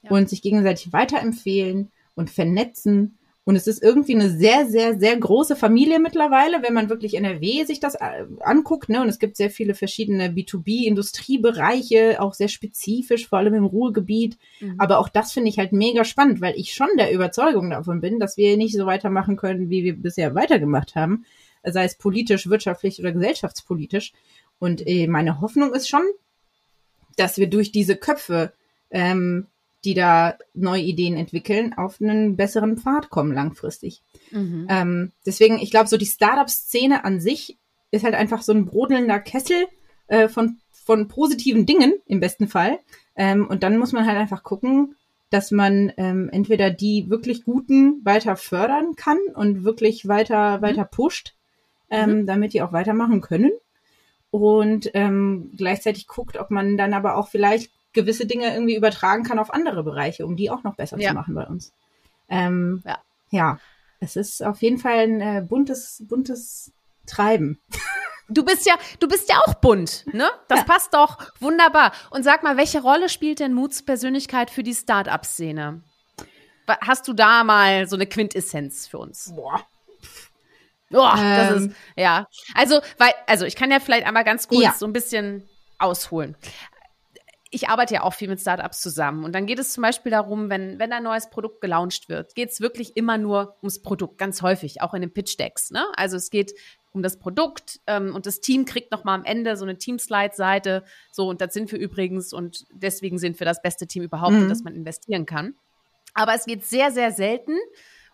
ja. und sich gegenseitig weiterempfehlen und vernetzen und es ist irgendwie eine sehr, sehr, sehr große Familie mittlerweile, wenn man wirklich NRW sich das äh, anguckt. Ne? Und es gibt sehr viele verschiedene B2B-Industriebereiche, auch sehr spezifisch, vor allem im Ruhrgebiet. Mhm. Aber auch das finde ich halt mega spannend, weil ich schon der Überzeugung davon bin, dass wir nicht so weitermachen können, wie wir bisher weitergemacht haben. Sei es politisch, wirtschaftlich oder gesellschaftspolitisch. Und äh, meine Hoffnung ist schon, dass wir durch diese Köpfe ähm, die da neue Ideen entwickeln, auf einen besseren Pfad kommen langfristig. Mhm. Ähm, deswegen, ich glaube, so die Startup-Szene an sich ist halt einfach so ein brodelnder Kessel äh, von, von positiven Dingen im besten Fall. Ähm, und dann muss man halt einfach gucken, dass man ähm, entweder die wirklich Guten weiter fördern kann und wirklich weiter, mhm. weiter pusht, ähm, mhm. damit die auch weitermachen können. Und ähm, gleichzeitig guckt, ob man dann aber auch vielleicht gewisse Dinge irgendwie übertragen kann auf andere Bereiche, um die auch noch besser ja. zu machen bei uns. Ähm, ja. ja, es ist auf jeden Fall ein äh, buntes, buntes Treiben. Du bist ja, du bist ja auch bunt, ne? Das ja. passt doch wunderbar. Und sag mal, welche Rolle spielt denn Muts Persönlichkeit für die Start-up-Szene? Hast du da mal so eine Quintessenz für uns? Boah. Boah, ähm. das ist, ja. Also, weil, also ich kann ja vielleicht einmal ganz kurz ja. so ein bisschen ausholen ich arbeite ja auch viel mit Startups zusammen. Und dann geht es zum Beispiel darum, wenn, wenn ein neues Produkt gelauncht wird, geht es wirklich immer nur ums Produkt, ganz häufig, auch in den Pitch-Decks. Ne? Also es geht um das Produkt ähm, und das Team kriegt nochmal am Ende so eine Team-Slide-Seite. So, und das sind wir übrigens und deswegen sind wir das beste Team überhaupt, mhm. in das man investieren kann. Aber es geht sehr, sehr selten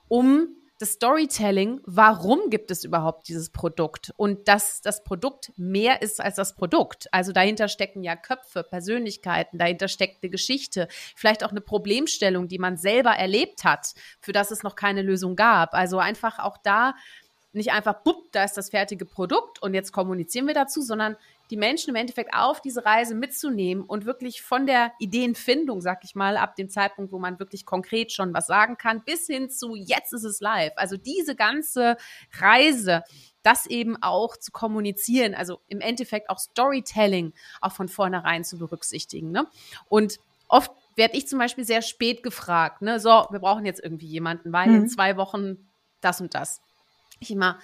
um das Storytelling, warum gibt es überhaupt dieses Produkt und dass das Produkt mehr ist als das Produkt. Also dahinter stecken ja Köpfe, Persönlichkeiten, dahinter steckt eine Geschichte, vielleicht auch eine Problemstellung, die man selber erlebt hat, für das es noch keine Lösung gab. Also einfach auch da nicht einfach, bupp, da ist das fertige Produkt und jetzt kommunizieren wir dazu, sondern die Menschen im Endeffekt auf diese Reise mitzunehmen und wirklich von der Ideenfindung, sag ich mal, ab dem Zeitpunkt, wo man wirklich konkret schon was sagen kann, bis hin zu jetzt ist es live. Also diese ganze Reise, das eben auch zu kommunizieren, also im Endeffekt auch Storytelling auch von vornherein zu berücksichtigen. Ne? Und oft werde ich zum Beispiel sehr spät gefragt, ne, so, wir brauchen jetzt irgendwie jemanden, weil mhm. in zwei Wochen das und das. Ich immer,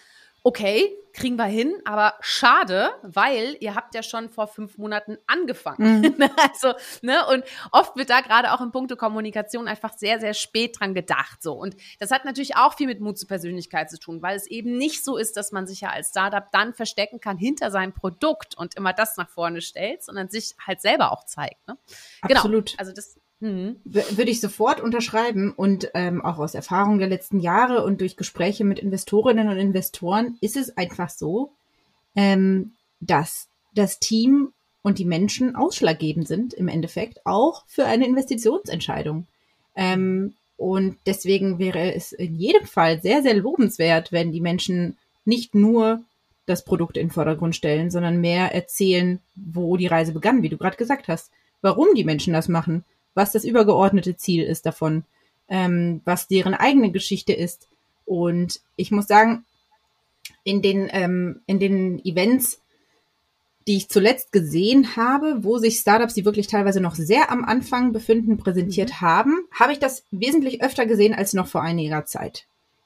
okay, kriegen wir hin, aber schade, weil ihr habt ja schon vor fünf Monaten angefangen. Mhm. also, ne, und oft wird da gerade auch in puncto Kommunikation einfach sehr, sehr spät dran gedacht, so. Und das hat natürlich auch viel mit Mut zur Persönlichkeit zu tun, weil es eben nicht so ist, dass man sich ja als Startup dann verstecken kann hinter seinem Produkt und immer das nach vorne stellt, sondern sich halt selber auch zeigt, ne? Genau. Absolut. Genau. Also das, Mhm. Würde ich sofort unterschreiben und ähm, auch aus Erfahrung der letzten Jahre und durch Gespräche mit Investorinnen und Investoren ist es einfach so, ähm, dass das Team und die Menschen ausschlaggebend sind im Endeffekt auch für eine Investitionsentscheidung. Ähm, und deswegen wäre es in jedem Fall sehr, sehr lobenswert, wenn die Menschen nicht nur das Produkt in den Vordergrund stellen, sondern mehr erzählen, wo die Reise begann, wie du gerade gesagt hast, warum die Menschen das machen, was das übergeordnete Ziel ist davon, ähm, was deren eigene Geschichte ist. Und ich muss sagen, in den, ähm, in den Events, die ich zuletzt gesehen habe, wo sich Startups, die wirklich teilweise noch sehr am Anfang befinden, präsentiert mhm. haben, habe ich das wesentlich öfter gesehen als noch vor einiger Zeit.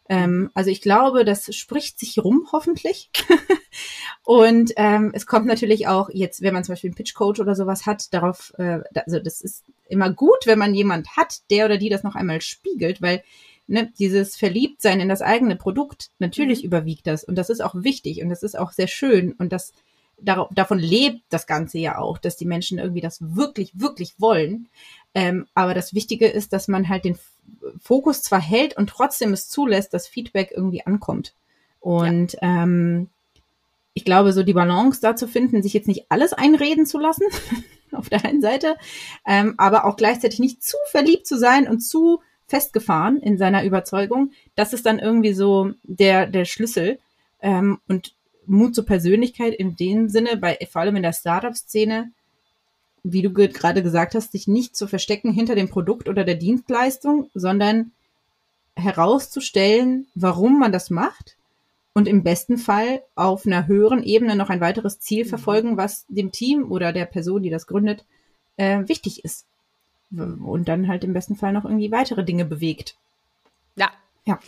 Ähm, also ich glaube, das spricht sich rum, hoffentlich. und ähm, es kommt natürlich auch jetzt, wenn man zum Beispiel einen Pitch-Coach oder sowas hat, darauf, äh, also das ist immer gut, wenn man jemand hat, der oder die das noch einmal spiegelt, weil ne, dieses Verliebtsein in das eigene Produkt, natürlich mhm. überwiegt das und das ist auch wichtig und das ist auch sehr schön und das davon lebt das Ganze ja auch, dass die Menschen irgendwie das wirklich, wirklich wollen. Ähm, aber das Wichtige ist, dass man halt den Fokus zwar hält und trotzdem es zulässt, dass Feedback irgendwie ankommt. Und ja. ähm, ich glaube, so die Balance da zu finden, sich jetzt nicht alles einreden zu lassen, auf der einen Seite, ähm, aber auch gleichzeitig nicht zu verliebt zu sein und zu festgefahren in seiner Überzeugung, das ist dann irgendwie so der, der Schlüssel. Ähm, und Mut zur Persönlichkeit in dem Sinne, bei, vor allem in der Startup-Szene, wie du gerade gesagt hast, sich nicht zu verstecken hinter dem Produkt oder der Dienstleistung, sondern herauszustellen, warum man das macht und im besten Fall auf einer höheren Ebene noch ein weiteres Ziel mhm. verfolgen, was dem Team oder der Person, die das gründet, äh, wichtig ist. Und dann halt im besten Fall noch irgendwie weitere Dinge bewegt. Ja. Ja.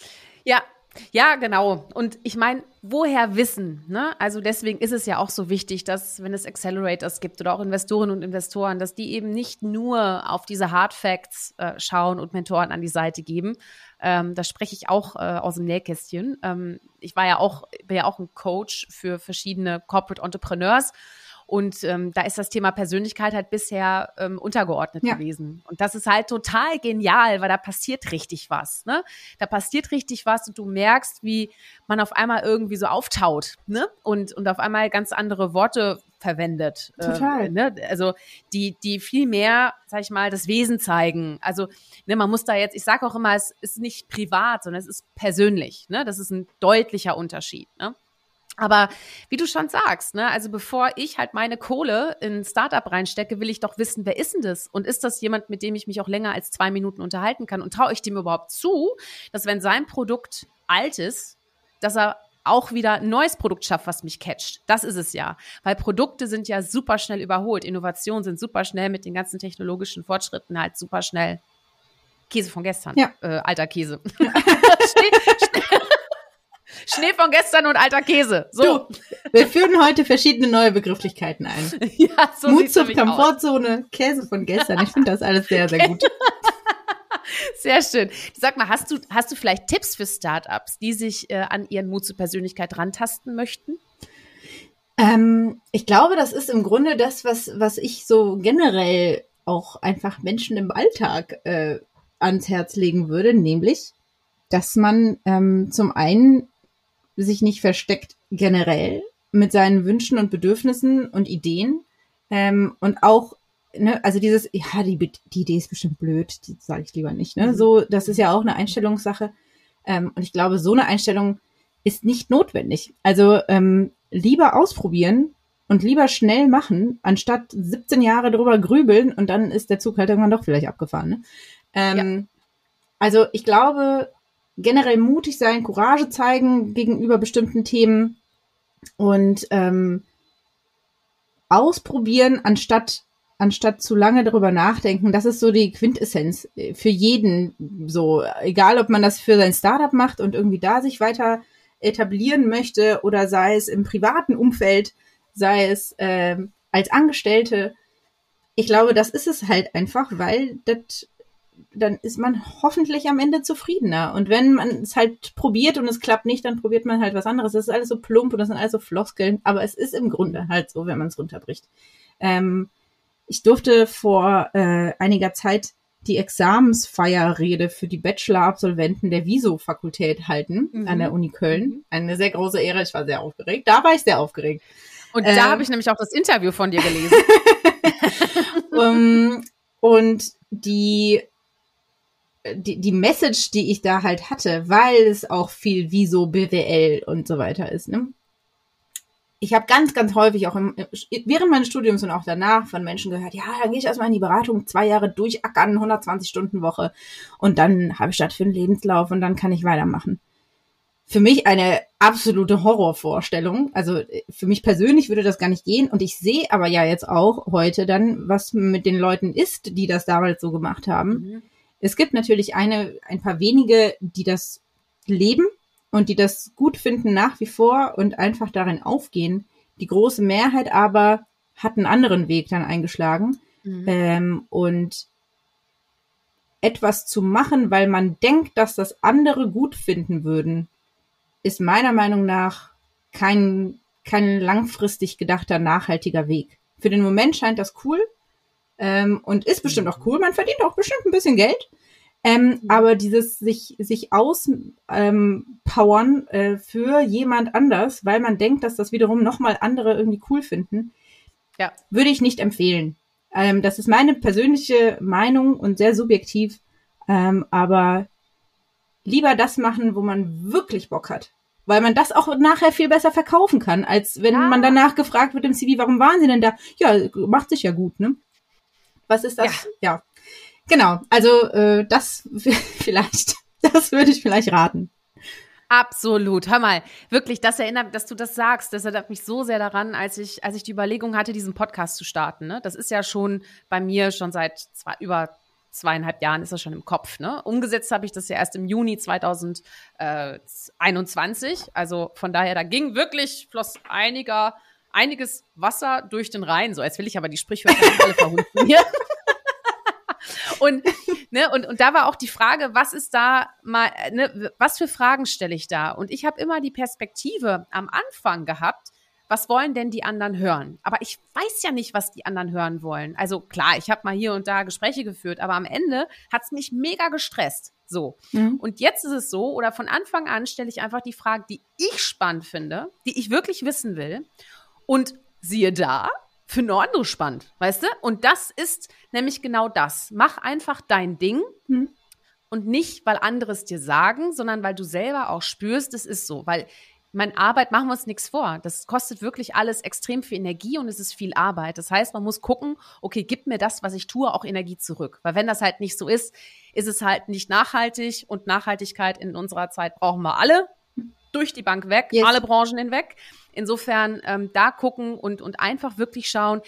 Ja, ja, genau. Und ich meine, woher wissen? Ne? Also deswegen ist es ja auch so wichtig, dass wenn es Accelerators gibt oder auch Investoren und Investoren, dass die eben nicht nur auf diese Hard Facts äh, schauen und Mentoren an die Seite geben. Ähm, da spreche ich auch äh, aus dem Nähkästchen. Ähm, ich war ja auch, bin ja auch ein Coach für verschiedene Corporate Entrepreneurs und ähm, da ist das Thema Persönlichkeit halt bisher ähm, untergeordnet ja. gewesen. Und das ist halt total genial, weil da passiert richtig was. Ne? Da passiert richtig was und du merkst, wie man auf einmal irgendwie so auftaut ne? und, und auf einmal ganz andere Worte verwendet. Total. Äh, ne? Also die, die viel mehr, sag ich mal, das Wesen zeigen. Also ne, man muss da jetzt, ich sage auch immer, es ist nicht privat, sondern es ist persönlich. Ne? Das ist ein deutlicher Unterschied. Ne? Aber wie du schon sagst, ne, also bevor ich halt meine Kohle in ein Startup reinstecke, will ich doch wissen, wer ist denn das? Und ist das jemand, mit dem ich mich auch länger als zwei Minuten unterhalten kann? Und traue ich dem überhaupt zu, dass wenn sein Produkt alt ist, dass er auch wieder ein neues Produkt schafft, was mich catcht. Das ist es ja. Weil Produkte sind ja super schnell überholt. Innovationen sind super schnell mit den ganzen technologischen Fortschritten halt super schnell. Käse von gestern. Ja. Äh, alter Käse. Ja. Schnee von gestern und alter Käse. So. Du, wir führen heute verschiedene neue Begrifflichkeiten ein. Ja, so Mut zur Komfortzone, aus. Käse von gestern. Ich finde das alles sehr, sehr gut. Sehr schön. Sag mal, hast du, hast du vielleicht Tipps für Startups, die sich äh, an ihren Mut zur Persönlichkeit rantasten möchten? Ähm, ich glaube, das ist im Grunde das, was, was ich so generell auch einfach Menschen im Alltag äh, ans Herz legen würde, nämlich, dass man ähm, zum einen sich nicht versteckt generell mit seinen Wünschen und Bedürfnissen und Ideen. Ähm, und auch, ne, also dieses, ja, die, die Idee ist bestimmt blöd, die sage ich lieber nicht. Ne? Mhm. So, das ist ja auch eine Einstellungssache. Ähm, und ich glaube, so eine Einstellung ist nicht notwendig. Also ähm, lieber ausprobieren und lieber schnell machen, anstatt 17 Jahre drüber grübeln und dann ist der Zug halt irgendwann doch vielleicht abgefahren. Ne? Ähm, ja. Also ich glaube, generell mutig sein, Courage zeigen gegenüber bestimmten Themen und ähm, ausprobieren, anstatt anstatt zu lange darüber nachdenken. Das ist so die Quintessenz äh, für jeden so. Egal, ob man das für sein Startup macht und irgendwie da sich weiter etablieren möchte oder sei es im privaten Umfeld, sei es äh, als Angestellte. Ich glaube, das ist es halt einfach, weil das dann ist man hoffentlich am Ende zufriedener. Und wenn man es halt probiert und es klappt nicht, dann probiert man halt was anderes. Das ist alles so plump und das sind alles so Floskeln, aber es ist im Grunde halt so, wenn man es runterbricht. Ähm, ich durfte vor äh, einiger Zeit die Examensfeierrede für die Bachelor-Absolventen der Viso-Fakultät halten mhm. an der Uni Köln. Mhm. Eine sehr große Ehre. Ich war sehr aufgeregt. Da war ich sehr aufgeregt. Und ähm, da habe ich nämlich auch das Interview von dir gelesen. um, und die die, die Message, die ich da halt hatte, weil es auch viel wie so BWL und so weiter ist. Ne? Ich habe ganz, ganz häufig auch im, während meines Studiums und auch danach von Menschen gehört, ja, dann gehe ich erstmal in die Beratung, zwei Jahre durchackern, 120 Stunden Woche und dann habe ich statt für einen Lebenslauf und dann kann ich weitermachen. Für mich eine absolute Horrorvorstellung. Also für mich persönlich würde das gar nicht gehen. Und ich sehe aber ja jetzt auch heute dann, was mit den Leuten ist, die das damals so gemacht haben. Mhm es gibt natürlich eine, ein paar wenige, die das leben und die das gut finden nach wie vor und einfach darin aufgehen. Die große Mehrheit aber hat einen anderen Weg dann eingeschlagen. Mhm. Ähm, und etwas zu machen, weil man denkt, dass das andere gut finden würden, ist meiner Meinung nach kein, kein langfristig gedachter, nachhaltiger Weg. Für den Moment scheint das cool ähm, und ist bestimmt auch cool. Man verdient auch bestimmt ein bisschen Geld. Ähm, mhm. aber dieses sich, sich auspowern ähm, äh, für jemand anders, weil man denkt, dass das wiederum nochmal andere irgendwie cool finden, ja. würde ich nicht empfehlen. Ähm, das ist meine persönliche Meinung und sehr subjektiv. Ähm, aber lieber das machen, wo man wirklich Bock hat. Weil man das auch nachher viel besser verkaufen kann, als wenn ja. man danach gefragt wird im CV, warum waren sie denn da? Ja, macht sich ja gut, ne? Was ist das? Ja. ja. Genau, also äh, das vielleicht, das würde ich vielleicht raten. Absolut. Hör mal, wirklich, das erinnert, dass du das sagst, das erinnert mich so sehr daran, als ich, als ich die Überlegung hatte, diesen Podcast zu starten. Ne? Das ist ja schon bei mir schon seit zwei, über zweieinhalb Jahren ist das schon im Kopf. Ne? Umgesetzt habe ich das ja erst im Juni 2021. Also von daher, da ging wirklich, floss einiger, einiges Wasser durch den Rhein. So, jetzt will ich aber die Sprichwörter alle verhunden hier. und, ne, und, und da war auch die Frage, was ist da mal, ne, was für Fragen stelle ich da? Und ich habe immer die Perspektive am Anfang gehabt, was wollen denn die anderen hören? Aber ich weiß ja nicht, was die anderen hören wollen. Also klar, ich habe mal hier und da Gespräche geführt, aber am Ende hat es mich mega gestresst. So. Mhm. Und jetzt ist es so, oder von Anfang an stelle ich einfach die Frage, die ich spannend finde, die ich wirklich wissen will. Und siehe da, für nur andere spannend, weißt du? Und das ist nämlich genau das. Mach einfach dein Ding. Mhm. Und nicht, weil andere es dir sagen, sondern weil du selber auch spürst, es ist so. Weil meine Arbeit, machen wir uns nichts vor. Das kostet wirklich alles extrem viel Energie und es ist viel Arbeit. Das heißt, man muss gucken, okay, gibt mir das, was ich tue, auch Energie zurück. Weil wenn das halt nicht so ist, ist es halt nicht nachhaltig und Nachhaltigkeit in unserer Zeit brauchen wir alle durch die Bank weg, yes. alle Branchen hinweg. Insofern ähm, da gucken und, und einfach wirklich schauen,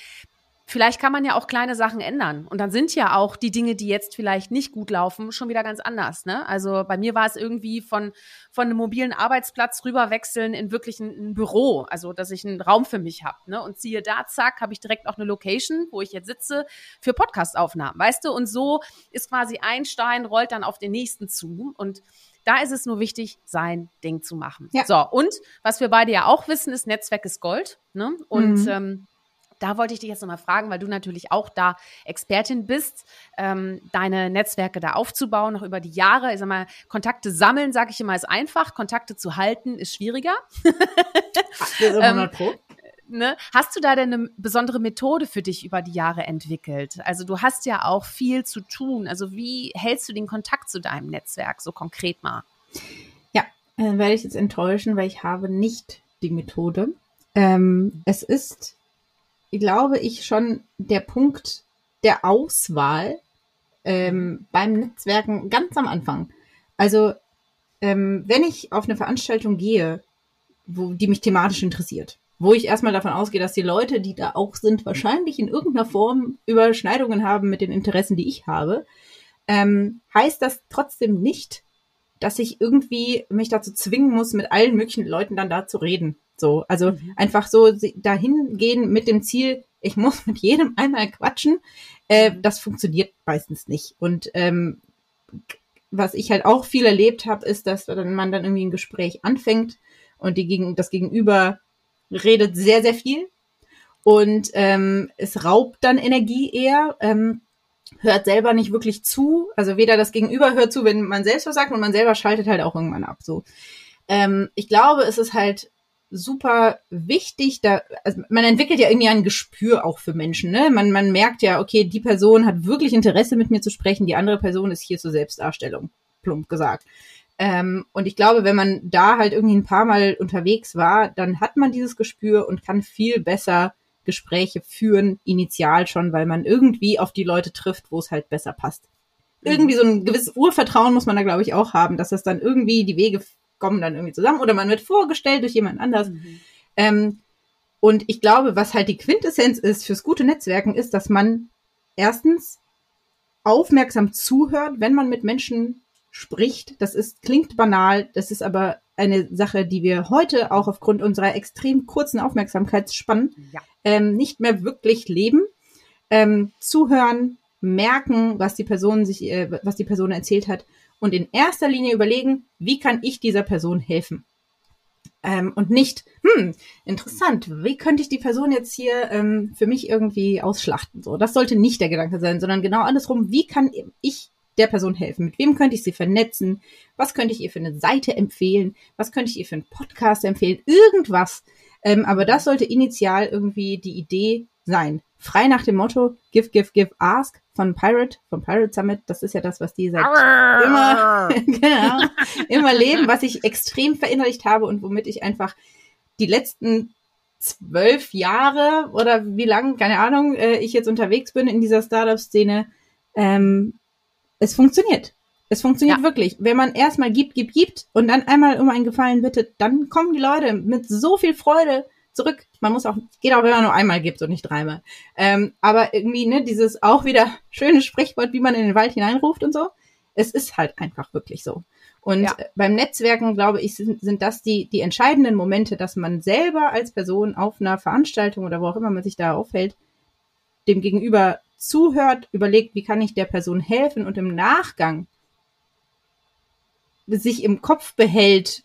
vielleicht kann man ja auch kleine Sachen ändern. Und dann sind ja auch die Dinge, die jetzt vielleicht nicht gut laufen, schon wieder ganz anders. Ne? Also bei mir war es irgendwie von, von einem mobilen Arbeitsplatz rüberwechseln in wirklich ein, ein Büro, also dass ich einen Raum für mich habe. Ne? Und siehe da, zack, habe ich direkt auch eine Location, wo ich jetzt sitze, für Podcastaufnahmen, weißt du? Und so ist quasi ein Stein, rollt dann auf den nächsten zu. Und da ist es nur wichtig, sein Ding zu machen. Ja. So, und was wir beide ja auch wissen, ist, Netzwerk ist Gold. Ne? Und mhm. ähm, da wollte ich dich jetzt nochmal fragen, weil du natürlich auch da Expertin bist, ähm, deine Netzwerke da aufzubauen, noch über die Jahre. Ich sag mal, Kontakte sammeln, sage ich immer, ist einfach. Kontakte zu halten ist schwieriger. ähm, ne? Hast du da denn eine besondere Methode für dich über die Jahre entwickelt? Also du hast ja auch viel zu tun. Also wie hältst du den Kontakt zu deinem Netzwerk so konkret mal? Ja, äh, werde ich jetzt enttäuschen, weil ich habe nicht die Methode. Ähm, es ist glaube ich, schon der Punkt der Auswahl ähm, beim Netzwerken ganz am Anfang. Also, ähm, wenn ich auf eine Veranstaltung gehe, wo die mich thematisch interessiert, wo ich erstmal davon ausgehe, dass die Leute, die da auch sind, wahrscheinlich in irgendeiner Form Überschneidungen haben mit den Interessen, die ich habe, ähm, heißt das trotzdem nicht, dass ich irgendwie mich dazu zwingen muss, mit allen möglichen Leuten dann da zu reden. So, also mhm. einfach so dahin gehen mit dem Ziel, ich muss mit jedem einmal quatschen. Äh, mhm. das funktioniert meistens nicht. Und ähm, was ich halt auch viel erlebt habe, ist, dass man dann irgendwie ein Gespräch anfängt und die gegen, das Gegenüber redet sehr, sehr viel. Und ähm, es raubt dann Energie eher, ähm, hört selber nicht wirklich zu. Also weder das Gegenüber hört zu, wenn man selbst was sagt, und man selber schaltet halt auch irgendwann ab. So. Ähm, ich glaube, es ist halt super wichtig. Da, also man entwickelt ja irgendwie ein Gespür auch für Menschen. Ne? Man, man merkt ja, okay, die Person hat wirklich Interesse mit mir zu sprechen, die andere Person ist hier zur Selbstdarstellung, plump gesagt. Ähm, und ich glaube, wenn man da halt irgendwie ein paar Mal unterwegs war, dann hat man dieses Gespür und kann viel besser Gespräche führen, initial schon, weil man irgendwie auf die Leute trifft, wo es halt besser passt. Irgendwie so ein gewisses Urvertrauen muss man da, glaube ich, auch haben, dass das dann irgendwie die Wege kommen dann irgendwie zusammen oder man wird vorgestellt durch jemand anders. Mhm. Ähm, und ich glaube, was halt die Quintessenz ist fürs gute Netzwerken, ist, dass man erstens aufmerksam zuhört, wenn man mit Menschen spricht. Das ist, klingt banal, das ist aber eine Sache, die wir heute auch aufgrund unserer extrem kurzen Aufmerksamkeitsspannen ja. ähm, nicht mehr wirklich leben. Ähm, zuhören, merken, was die Person sich, äh, was die Person erzählt hat und in erster Linie überlegen, wie kann ich dieser Person helfen? Ähm, und nicht, hm, interessant, wie könnte ich die Person jetzt hier ähm, für mich irgendwie ausschlachten? So, das sollte nicht der Gedanke sein, sondern genau andersrum, wie kann ich der Person helfen? Mit wem könnte ich sie vernetzen? Was könnte ich ihr für eine Seite empfehlen? Was könnte ich ihr für einen Podcast empfehlen? Irgendwas. Ähm, aber das sollte initial irgendwie die Idee sein. Frei nach dem Motto Give, Give, Give, Ask von Pirate, vom Pirate Summit. Das ist ja das, was die seit immer, genau, immer leben, was ich extrem verinnerlicht habe und womit ich einfach die letzten zwölf Jahre oder wie lang, keine Ahnung, äh, ich jetzt unterwegs bin in dieser Startup-Szene. Ähm, es funktioniert. Es funktioniert ja. wirklich. Wenn man erstmal gibt, gibt, gibt und dann einmal um einen Gefallen bittet, dann kommen die Leute mit so viel Freude zurück. Man muss auch, geht auch, wenn man nur einmal gibt und nicht dreimal. Ähm, aber irgendwie, ne, dieses auch wieder schöne Sprichwort, wie man in den Wald hineinruft und so. Es ist halt einfach wirklich so. Und ja. beim Netzwerken, glaube ich, sind, sind das die, die entscheidenden Momente, dass man selber als Person auf einer Veranstaltung oder wo auch immer man sich da aufhält, dem Gegenüber zuhört, überlegt, wie kann ich der Person helfen und im Nachgang sich im Kopf behält,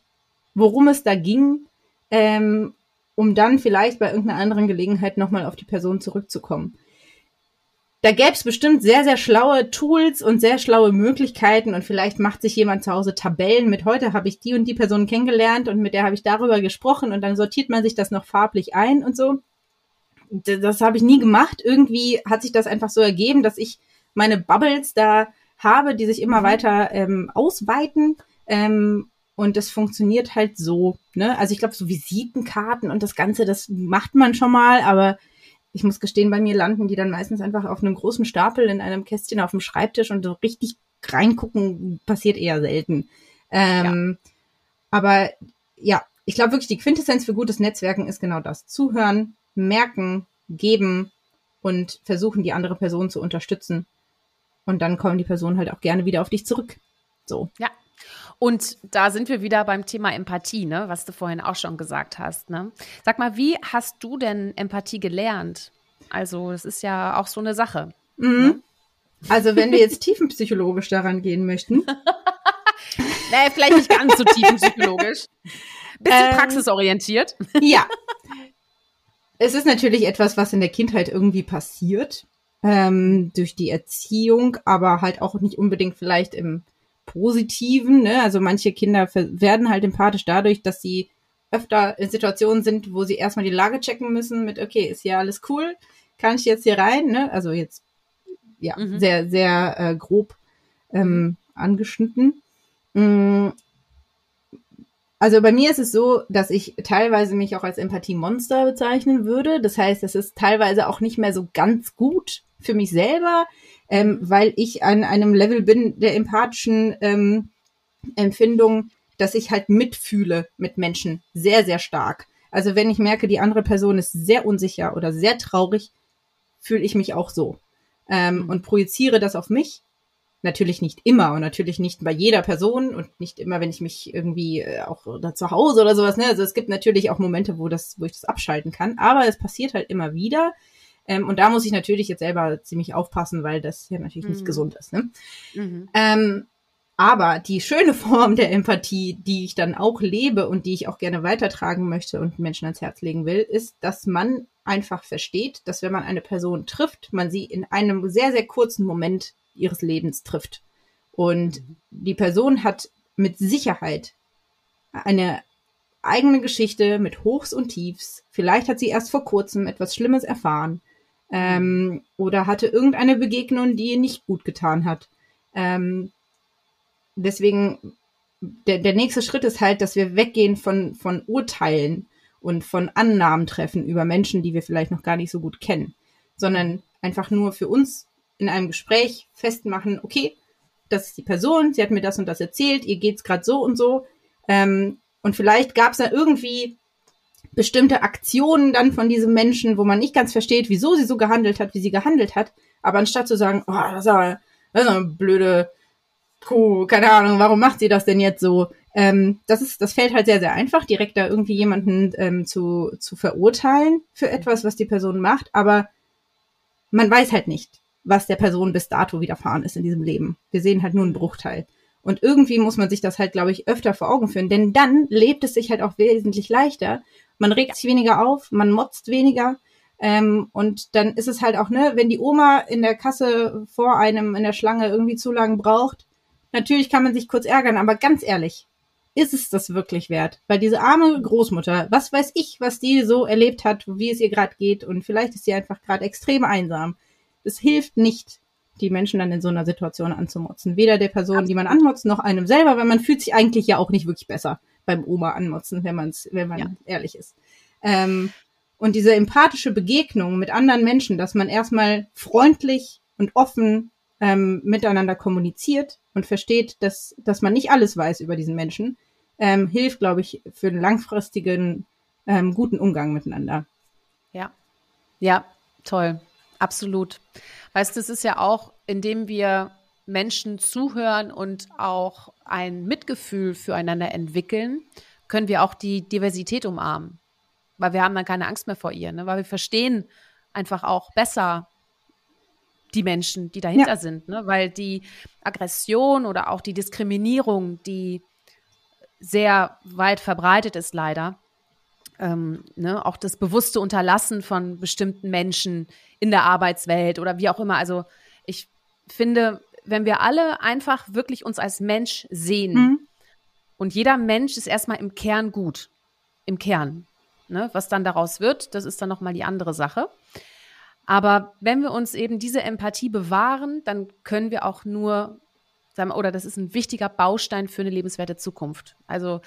worum es da ging ähm, um dann vielleicht bei irgendeiner anderen Gelegenheit nochmal auf die Person zurückzukommen. Da gäbe es bestimmt sehr, sehr schlaue Tools und sehr schlaue Möglichkeiten und vielleicht macht sich jemand zu Hause Tabellen mit heute habe ich die und die Person kennengelernt und mit der habe ich darüber gesprochen und dann sortiert man sich das noch farblich ein und so. Das habe ich nie gemacht. Irgendwie hat sich das einfach so ergeben, dass ich meine Bubbles da habe, die sich immer mhm. weiter ähm, ausweiten. Ähm, und das funktioniert halt so. Ne? Also ich glaube, so Visitenkarten und das Ganze, das macht man schon mal, aber ich muss gestehen, bei mir landen die dann meistens einfach auf einem großen Stapel in einem Kästchen auf dem Schreibtisch und so richtig reingucken passiert eher selten. Ähm, ja. Aber ja, ich glaube wirklich, die Quintessenz für gutes Netzwerken ist genau das. Zuhören, merken, geben und versuchen, die andere Person zu unterstützen. Und dann kommen die Personen halt auch gerne wieder auf dich zurück. So. Ja, und da sind wir wieder beim Thema Empathie, ne, was du vorhin auch schon gesagt hast. Ne? Sag mal, wie hast du denn Empathie gelernt? Also, das ist ja auch so eine Sache. Mhm. Ne? Also, wenn wir jetzt tiefenpsychologisch daran gehen möchten. nee, vielleicht nicht ganz so tiefenpsychologisch. Bisschen ähm, praxisorientiert. Ja. Es ist natürlich etwas, was in der Kindheit irgendwie passiert. Ähm, durch die Erziehung, aber halt auch nicht unbedingt vielleicht im Positiven. Ne? Also manche Kinder werden halt empathisch dadurch, dass sie öfter in Situationen sind, wo sie erstmal die Lage checken müssen mit, okay, ist hier alles cool? Kann ich jetzt hier rein? Ne? Also jetzt, ja, mhm. sehr, sehr äh, grob ähm, angeschnitten. Mm. Also bei mir ist es so, dass ich teilweise mich auch als Empathie-Monster bezeichnen würde. Das heißt, es ist teilweise auch nicht mehr so ganz gut für mich selber ähm, weil ich an einem Level bin der empathischen ähm, Empfindung, dass ich halt mitfühle mit Menschen sehr, sehr stark. Also wenn ich merke, die andere Person ist sehr unsicher oder sehr traurig, fühle ich mich auch so ähm, mhm. und projiziere das auf mich. Natürlich nicht immer und natürlich nicht bei jeder Person und nicht immer, wenn ich mich irgendwie äh, auch oder zu Hause oder sowas. Ne? Also es gibt natürlich auch Momente, wo das, wo ich das abschalten kann, aber es passiert halt immer wieder. Ähm, und da muss ich natürlich jetzt selber ziemlich aufpassen, weil das ja natürlich mhm. nicht gesund ist. Ne? Mhm. Ähm, aber die schöne Form der Empathie, die ich dann auch lebe und die ich auch gerne weitertragen möchte und Menschen ans Herz legen will, ist, dass man einfach versteht, dass wenn man eine Person trifft, man sie in einem sehr, sehr kurzen Moment ihres Lebens trifft. Und mhm. die Person hat mit Sicherheit eine eigene Geschichte mit Hochs und Tiefs. Vielleicht hat sie erst vor kurzem etwas Schlimmes erfahren ähm, oder hatte irgendeine Begegnung, die ihr nicht gut getan hat. Ähm, deswegen, der, der nächste Schritt ist halt, dass wir weggehen von, von Urteilen und von Annahmen treffen über Menschen, die wir vielleicht noch gar nicht so gut kennen, sondern einfach nur für uns in einem Gespräch festmachen, okay, das ist die Person, sie hat mir das und das erzählt, ihr geht's gerade so und so. Ähm, und vielleicht gab es da irgendwie bestimmte Aktionen dann von diesem Menschen, wo man nicht ganz versteht, wieso sie so gehandelt hat, wie sie gehandelt hat. Aber anstatt zu sagen, oh, das ist das ist eine blöde, puh, keine Ahnung, warum macht sie das denn jetzt so? Ähm, das ist, das fällt halt sehr, sehr einfach, direkt da irgendwie jemanden ähm, zu, zu verurteilen für etwas, was die Person macht, aber man weiß halt nicht, was der Person bis dato widerfahren ist in diesem Leben. Wir sehen halt nur einen Bruchteil. Und irgendwie muss man sich das halt, glaube ich, öfter vor Augen führen, denn dann lebt es sich halt auch wesentlich leichter. Man regt sich weniger auf, man motzt weniger. Ähm, und dann ist es halt auch, ne, wenn die Oma in der Kasse vor einem in der Schlange irgendwie zu lang braucht, natürlich kann man sich kurz ärgern, aber ganz ehrlich, ist es das wirklich wert? Weil diese arme Großmutter, was weiß ich, was die so erlebt hat, wie es ihr gerade geht und vielleicht ist sie einfach gerade extrem einsam. Es hilft nicht, die Menschen dann in so einer Situation anzumotzen. Weder der Person, die man anmotzt, noch einem selber, weil man fühlt sich eigentlich ja auch nicht wirklich besser beim Oma anmotzen, wenn man wenn man ja. ehrlich ist. Ähm, und diese empathische Begegnung mit anderen Menschen, dass man erstmal freundlich und offen ähm, miteinander kommuniziert und versteht, dass, dass man nicht alles weiß über diesen Menschen, ähm, hilft, glaube ich, für einen langfristigen, ähm, guten Umgang miteinander. Ja, ja, toll, absolut. Weißt du, es ist ja auch, indem wir Menschen zuhören und auch ein Mitgefühl füreinander entwickeln, können wir auch die Diversität umarmen. Weil wir haben dann keine Angst mehr vor ihr, ne? weil wir verstehen einfach auch besser die Menschen, die dahinter ja. sind. Ne? Weil die Aggression oder auch die Diskriminierung, die sehr weit verbreitet ist, leider, ähm, ne? auch das bewusste Unterlassen von bestimmten Menschen in der Arbeitswelt oder wie auch immer. Also ich finde, wenn wir alle einfach wirklich uns als Mensch sehen mhm. und jeder Mensch ist erstmal im Kern gut, im Kern. Ne? Was dann daraus wird, das ist dann nochmal die andere Sache. Aber wenn wir uns eben diese Empathie bewahren, dann können wir auch nur, sagen, oder das ist ein wichtiger Baustein für eine lebenswerte Zukunft. Also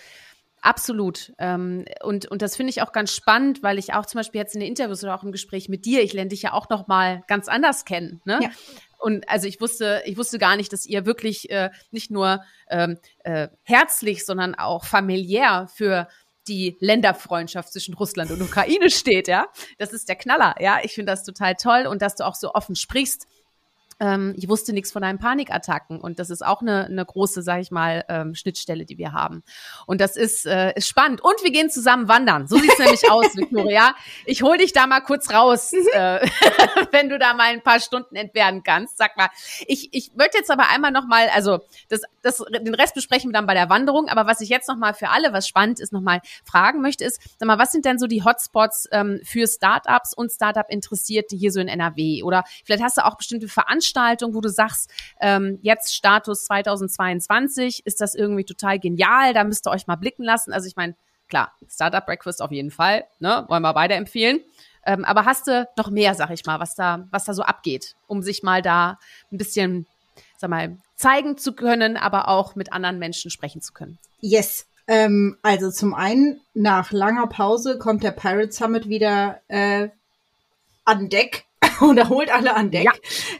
absolut. Ähm, und, und das finde ich auch ganz spannend, weil ich auch zum Beispiel jetzt in den Interviews oder auch im Gespräch mit dir, ich lerne dich ja auch noch mal ganz anders kennen. Ne? Ja. Und also ich wusste, ich wusste gar nicht, dass ihr wirklich äh, nicht nur ähm, äh, herzlich, sondern auch familiär für die Länderfreundschaft zwischen Russland und Ukraine steht, ja. Das ist der Knaller, ja. Ich finde das total toll und dass du auch so offen sprichst ähm, ich wusste nichts von deinen Panikattacken und das ist auch eine, eine große, sag ich mal, ähm, Schnittstelle, die wir haben. Und das ist, äh, ist spannend. Und wir gehen zusammen wandern. So sieht's nämlich aus, Victoria. Ich hol dich da mal kurz raus, mhm. äh, wenn du da mal ein paar Stunden entbehren kannst. Sag mal, ich, ich würde jetzt aber einmal noch mal, also das, das, den Rest besprechen wir dann bei der Wanderung. Aber was ich jetzt noch mal für alle, was spannend ist, noch mal fragen möchte, ist, sag mal, was sind denn so die Hotspots ähm, für Startups und Startup-Interessierte hier so in NRW? Oder vielleicht hast du auch bestimmte Veranstaltungen Veranstaltung, wo du sagst, ähm, jetzt Status 2022, ist das irgendwie total genial, da müsst ihr euch mal blicken lassen. Also ich meine, klar, Startup Breakfast auf jeden Fall, ne, wollen wir beide empfehlen. Ähm, aber hast du noch mehr, sag ich mal, was da, was da so abgeht, um sich mal da ein bisschen, sag mal, zeigen zu können, aber auch mit anderen Menschen sprechen zu können? Yes. Ähm, also zum einen, nach langer Pause kommt der Pirate Summit wieder äh, an Deck. oder holt alle an Deck. Ja.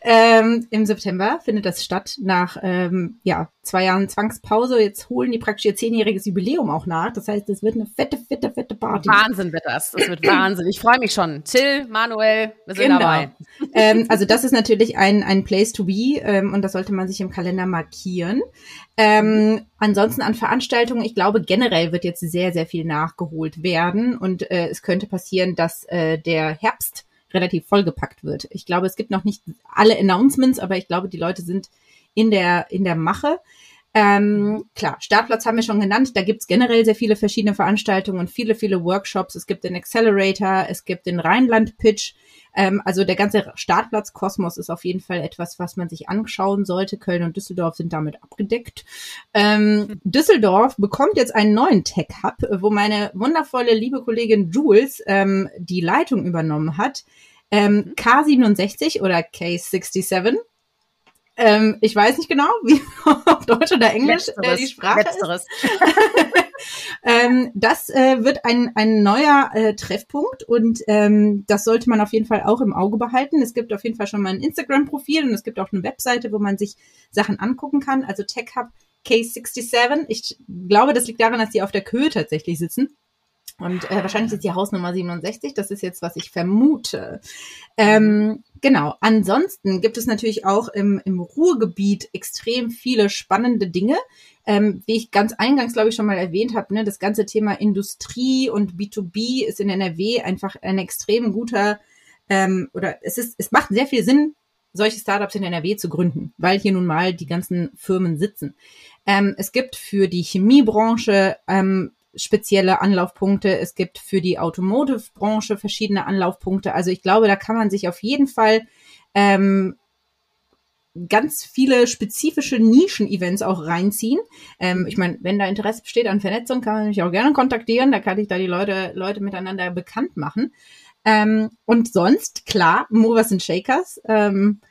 Ähm, Im September findet das statt, nach ähm, ja, zwei Jahren Zwangspause. Jetzt holen die praktisch ihr zehnjähriges Jubiläum auch nach. Das heißt, es wird eine fette, fette, fette Party. Wahnsinn wird das. Das wird Wahnsinn. Ich freue mich schon. Till, Manuel, wir sind genau. dabei. Ähm, also das ist natürlich ein, ein Place to be ähm, und das sollte man sich im Kalender markieren. Ähm, ansonsten an Veranstaltungen, ich glaube generell wird jetzt sehr, sehr viel nachgeholt werden und äh, es könnte passieren, dass äh, der Herbst relativ vollgepackt wird. Ich glaube, es gibt noch nicht alle Announcements, aber ich glaube, die Leute sind in der, in der Mache. Ähm, klar, Startplatz haben wir schon genannt. Da gibt's generell sehr viele verschiedene Veranstaltungen und viele, viele Workshops. Es gibt den Accelerator, es gibt den Rheinland-Pitch. Ähm, also der ganze Startplatz-Kosmos ist auf jeden Fall etwas, was man sich anschauen sollte. Köln und Düsseldorf sind damit abgedeckt. Ähm, Düsseldorf bekommt jetzt einen neuen Tech-Hub, wo meine wundervolle liebe Kollegin Jules ähm, die Leitung übernommen hat. Ähm, K67 oder K67 ähm, ich weiß nicht genau, wie auf Deutsch oder Englisch äh, die Sprache Letzteres. ähm, das äh, wird ein, ein neuer äh, Treffpunkt und ähm, das sollte man auf jeden Fall auch im Auge behalten. Es gibt auf jeden Fall schon mal ein Instagram-Profil und es gibt auch eine Webseite, wo man sich Sachen angucken kann. Also TechHub K67. Ich glaube, das liegt daran, dass die auf der Köhe tatsächlich sitzen. Und äh, wahrscheinlich ist die Hausnummer 67. Das ist jetzt, was ich vermute. Ähm, genau. Ansonsten gibt es natürlich auch im, im Ruhrgebiet extrem viele spannende Dinge. Ähm, wie ich ganz eingangs, glaube ich, schon mal erwähnt habe, ne, das ganze Thema Industrie und B2B ist in NRW einfach ein extrem guter ähm, oder es ist, es macht sehr viel Sinn, solche Startups in NRW zu gründen, weil hier nun mal die ganzen Firmen sitzen. Ähm, es gibt für die Chemiebranche ähm, spezielle Anlaufpunkte. Es gibt für die Automotive-Branche verschiedene Anlaufpunkte. Also ich glaube, da kann man sich auf jeden Fall ähm, ganz viele spezifische Nischen-Events auch reinziehen. Ähm, ich meine, wenn da Interesse besteht an Vernetzung, kann man mich auch gerne kontaktieren. Da kann ich da die Leute, Leute miteinander bekannt machen. Ähm, und sonst, klar, Movers and Shakers, ähm,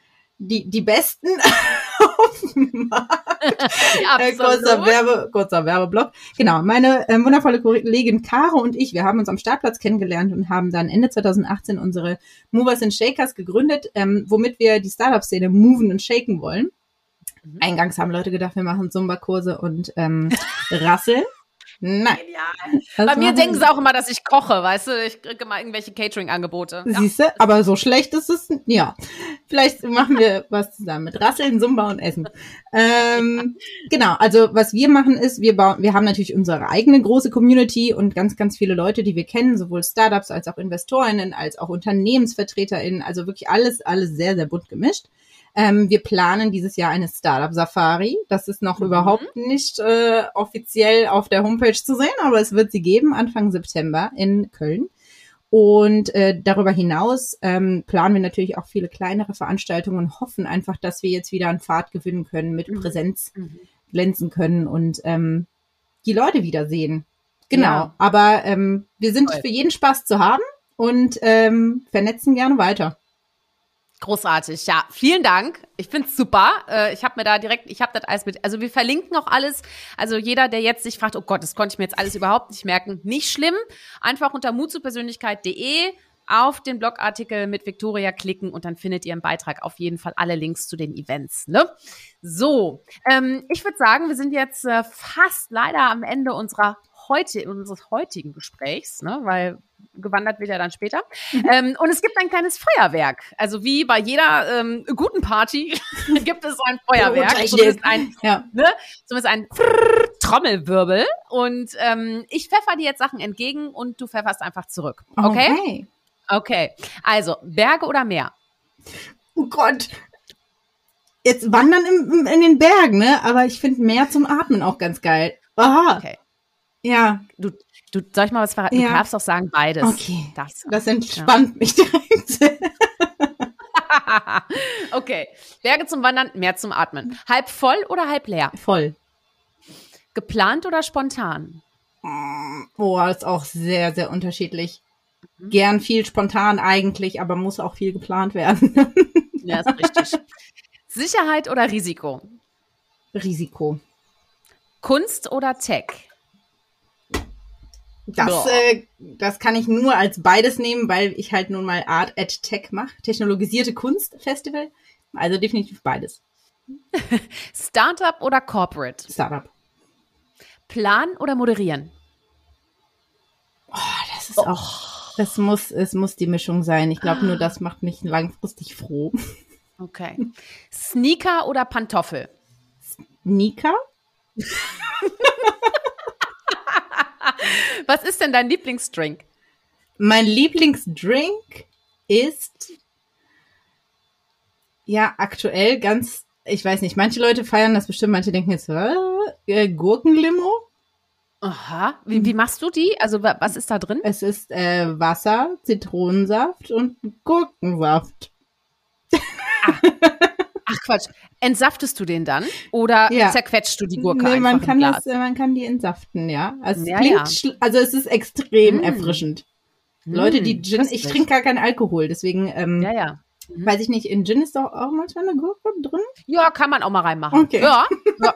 die, die besten auf dem Markt. äh, kurzer, Werbe, kurzer Werbeblock. Genau, meine äh, wundervolle Kollegin Caro und ich, wir haben uns am Startplatz kennengelernt und haben dann Ende 2018 unsere Movers and Shakers gegründet, ähm, womit wir die Startup-Szene moven und shaken wollen. Mhm. Eingangs haben Leute gedacht, wir machen Zumba-Kurse und ähm, rasseln. Nein. Genial. Bei mir denken sie auch immer, dass ich koche, weißt du? Ich kriege immer irgendwelche Catering-Angebote. Siehst du? Aber so schlecht ist es, ja. Vielleicht machen wir was zusammen mit Rasseln, Zumba und Essen. Ähm, genau, also was wir machen ist, wir bauen, wir haben natürlich unsere eigene große Community und ganz, ganz viele Leute, die wir kennen, sowohl Startups als auch Investorinnen, als auch UnternehmensvertreterInnen, also wirklich alles, alles sehr, sehr bunt gemischt. Ähm, wir planen dieses Jahr eine Startup Safari. Das ist noch mhm. überhaupt nicht äh, offiziell auf der Homepage zu sehen, aber es wird sie geben Anfang September in Köln. Und äh, darüber hinaus ähm, planen wir natürlich auch viele kleinere Veranstaltungen und hoffen einfach, dass wir jetzt wieder an Fahrt gewinnen können, mit mhm. Präsenz mhm. glänzen können und ähm, die Leute wiedersehen. Genau. Ja. Aber ähm, wir sind Toll. für jeden Spaß zu haben und ähm, vernetzen gerne weiter. Großartig, ja. Vielen Dank. Ich find's super. Äh, ich habe mir da direkt, ich habe das alles mit. Also wir verlinken auch alles. Also jeder, der jetzt sich fragt, oh Gott, das konnte ich mir jetzt alles überhaupt nicht merken, nicht schlimm. Einfach unter mutzupersönlichkeit.de auf den Blogartikel mit Victoria klicken und dann findet ihr im Beitrag auf jeden Fall alle Links zu den Events. Ne? So, ähm, ich würde sagen, wir sind jetzt äh, fast leider am Ende unserer heute, unseres heutigen Gesprächs, ne? weil gewandert wird ja dann später. Mhm. Ähm, und es gibt ein kleines Feuerwerk. Also wie bei jeder ähm, guten Party gibt es ein Feuerwerk. Zumindest ein, ja. ne, zumindest ein Trommelwirbel. Und ähm, ich pfeffer dir jetzt Sachen entgegen und du pfefferst einfach zurück. Okay? Okay. Okay. Also, Berge oder Meer? Oh Gott. Jetzt wandern im, in den Bergen, ne? Aber ich finde Meer zum Atmen auch ganz geil. Aha. Okay. Ja. Du, du, soll ich mal was verraten? Ja. Du darfst auch sagen beides. Okay. Das, das entspannt ja. mich direkt. okay. Berge zum Wandern, mehr zum Atmen. Halb voll oder halb leer? Voll. Geplant oder spontan? Boah, ist auch sehr, sehr unterschiedlich. Mhm. Gern viel spontan eigentlich, aber muss auch viel geplant werden. ja, ist richtig. Sicherheit oder Risiko? Risiko. Kunst oder Tech? Das, äh, das kann ich nur als beides nehmen, weil ich halt nun mal Art at Tech mache. Technologisierte Kunst Festival. Also definitiv beides. Startup oder Corporate? Startup. Plan oder moderieren? Oh, das ist oh. auch, das muss, es muss die Mischung sein. Ich glaube, nur das macht mich langfristig froh. Okay. Sneaker oder Pantoffel? Sneaker? Was ist denn dein Lieblingsdrink? Mein Lieblingsdrink ist ja aktuell ganz, ich weiß nicht, manche Leute feiern das bestimmt, manche denken jetzt, äh, Gurkenlimo. Aha, wie, wie machst du die? Also was ist da drin? Es ist äh, Wasser, Zitronensaft und Gurkensaft. Ah. Ach Quatsch. Entsaftest du den dann oder ja. zerquetschst du die Gurke nee, man kann das, man kann die entsaften, ja. Also, ja, es, ja. also es ist extrem mm. erfrischend. Mm. Leute, die Gin, ich trinke gar keinen Alkohol, deswegen ähm, ja, ja. Mhm. Weiß ich nicht, in Gin ist doch auch manchmal eine Gurke drin? Ja, kann man auch mal reinmachen. Okay. Ja, ja,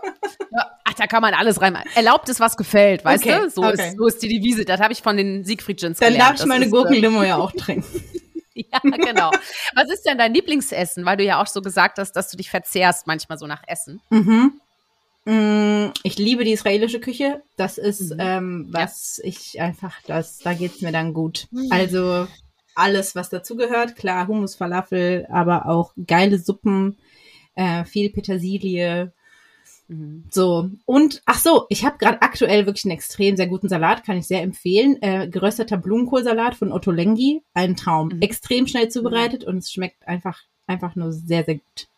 ja. Ach, da kann man alles reinmachen. Erlaubt es, was gefällt, weißt okay. du? So, okay. ist, so ist die Devise. Das habe ich von den Siegfried Gins Dann gelernt. darf ich meine Gurkenlimo äh, ja auch trinken. Ja, genau. Was ist denn dein Lieblingsessen? Weil du ja auch so gesagt hast, dass du dich verzehrst manchmal so nach Essen. Mhm. Mm, Ich liebe die israelische Küche. Das ist Mhm. ähm, was ich einfach, das, da geht's mir dann gut. Mhm. Also alles, was dazugehört, klar, Hummus, Falafel, aber auch geile Suppen, äh, viel Petersilie, Mhm. so. Und ach so, ich habe gerade aktuell wirklich einen extrem sehr guten Salat, kann ich sehr empfehlen. Äh, gerösteter Blumenkohlsalat von Otto Lengi, ein Traum. Mhm. Extrem schnell zubereitet und es schmeckt einfach einfach nur sehr sehr gut.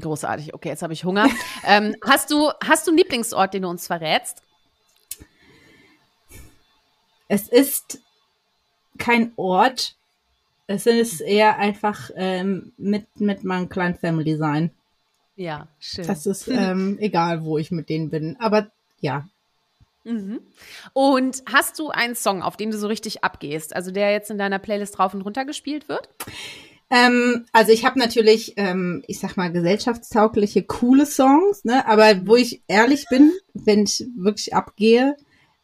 Großartig. Okay, jetzt habe ich Hunger. ähm, hast du hast du einen Lieblingsort, den du uns verrätst? Es ist kein Ort. Es ist eher einfach ähm, mit, mit meinem kleinen Family sein. Ja, schön. Das ist ähm, egal, wo ich mit denen bin. Aber ja. Mhm. Und hast du einen Song, auf den du so richtig abgehst, also der jetzt in deiner Playlist rauf und runter gespielt wird? Ähm, also ich habe natürlich, ähm, ich sag mal, gesellschaftstaugliche, coole Songs, ne? Aber wo ich ehrlich bin, wenn ich wirklich abgehe,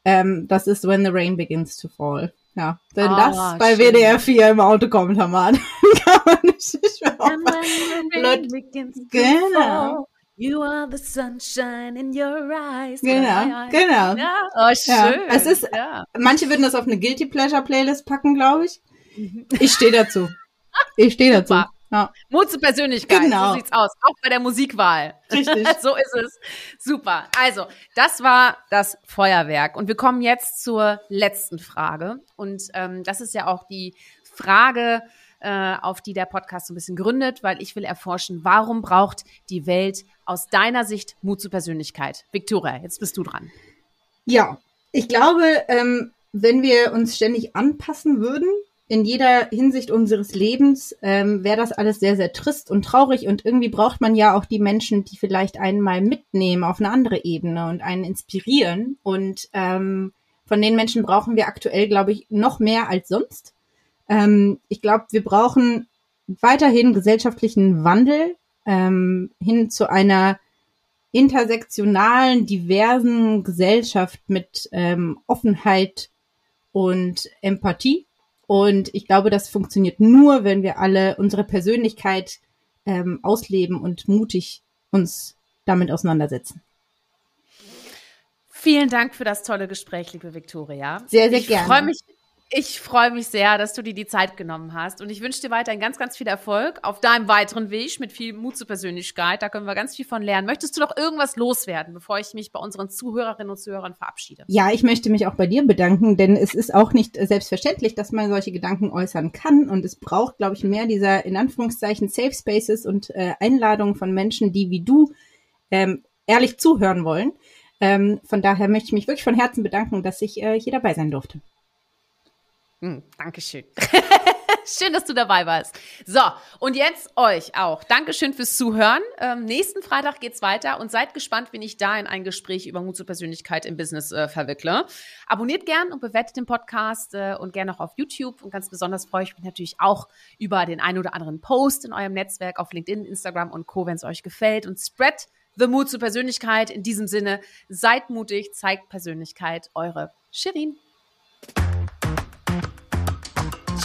ähm, das ist When the Rain Begins to Fall. Ja, wenn Ah, das bei schön. WDR 4 im Auto kommt, Hamad, kann man nicht, nicht mehr. Leute- Genau. You are the sunshine in your eyes. Genau, genau. Ja, oh, Ja, schön. es ist- ja. Manche würden das auf eine Guilty Pleasure Playlist packen, glaube ich. Ich stehe dazu. Ich stehe dazu. Ja, Mut zur Persönlichkeit. Genau. So sieht's aus. Auch bei der Musikwahl. richtig. so ist es. Super. Also, das war das Feuerwerk. Und wir kommen jetzt zur letzten Frage. Und ähm, das ist ja auch die Frage, äh, auf die der Podcast so ein bisschen gründet, weil ich will erforschen, warum braucht die Welt aus deiner Sicht Mut zur Persönlichkeit? Victoria, jetzt bist du dran. Ja, ich glaube, ähm, wenn wir uns ständig anpassen würden, in jeder Hinsicht unseres Lebens, ähm, wäre das alles sehr, sehr trist und traurig. Und irgendwie braucht man ja auch die Menschen, die vielleicht einen mal mitnehmen auf eine andere Ebene und einen inspirieren. Und ähm, von den Menschen brauchen wir aktuell, glaube ich, noch mehr als sonst. Ähm, ich glaube, wir brauchen weiterhin gesellschaftlichen Wandel ähm, hin zu einer intersektionalen, diversen Gesellschaft mit ähm, Offenheit und Empathie. Und ich glaube, das funktioniert nur, wenn wir alle unsere Persönlichkeit ähm, ausleben und mutig uns damit auseinandersetzen. Vielen Dank für das tolle Gespräch, liebe Victoria. Sehr, sehr ich gerne. Freu mich, ich freue mich sehr, dass du dir die Zeit genommen hast. Und ich wünsche dir weiterhin ganz, ganz viel Erfolg auf deinem weiteren Weg mit viel Mut zur Persönlichkeit. Da können wir ganz viel von lernen. Möchtest du noch irgendwas loswerden, bevor ich mich bei unseren Zuhörerinnen und Zuhörern verabschiede? Ja, ich möchte mich auch bei dir bedanken, denn es ist auch nicht äh, selbstverständlich, dass man solche Gedanken äußern kann. Und es braucht, glaube ich, mehr dieser in Anführungszeichen Safe Spaces und äh, Einladungen von Menschen, die wie du ähm, ehrlich zuhören wollen. Ähm, von daher möchte ich mich wirklich von Herzen bedanken, dass ich äh, hier dabei sein durfte. Hm, Dankeschön. Schön, dass du dabei warst. So, und jetzt euch auch. Dankeschön fürs Zuhören. Ähm, nächsten Freitag geht's weiter und seid gespannt, wenn ich da in ein Gespräch über Mut zur Persönlichkeit im Business äh, verwickle. Abonniert gern und bewertet den Podcast äh, und gerne auch auf YouTube. Und ganz besonders freue ich mich natürlich auch über den ein oder anderen Post in eurem Netzwerk auf LinkedIn, Instagram und Co., wenn es euch gefällt. Und spread the Mut zur Persönlichkeit. In diesem Sinne, seid mutig, zeigt Persönlichkeit. Eure Shirin.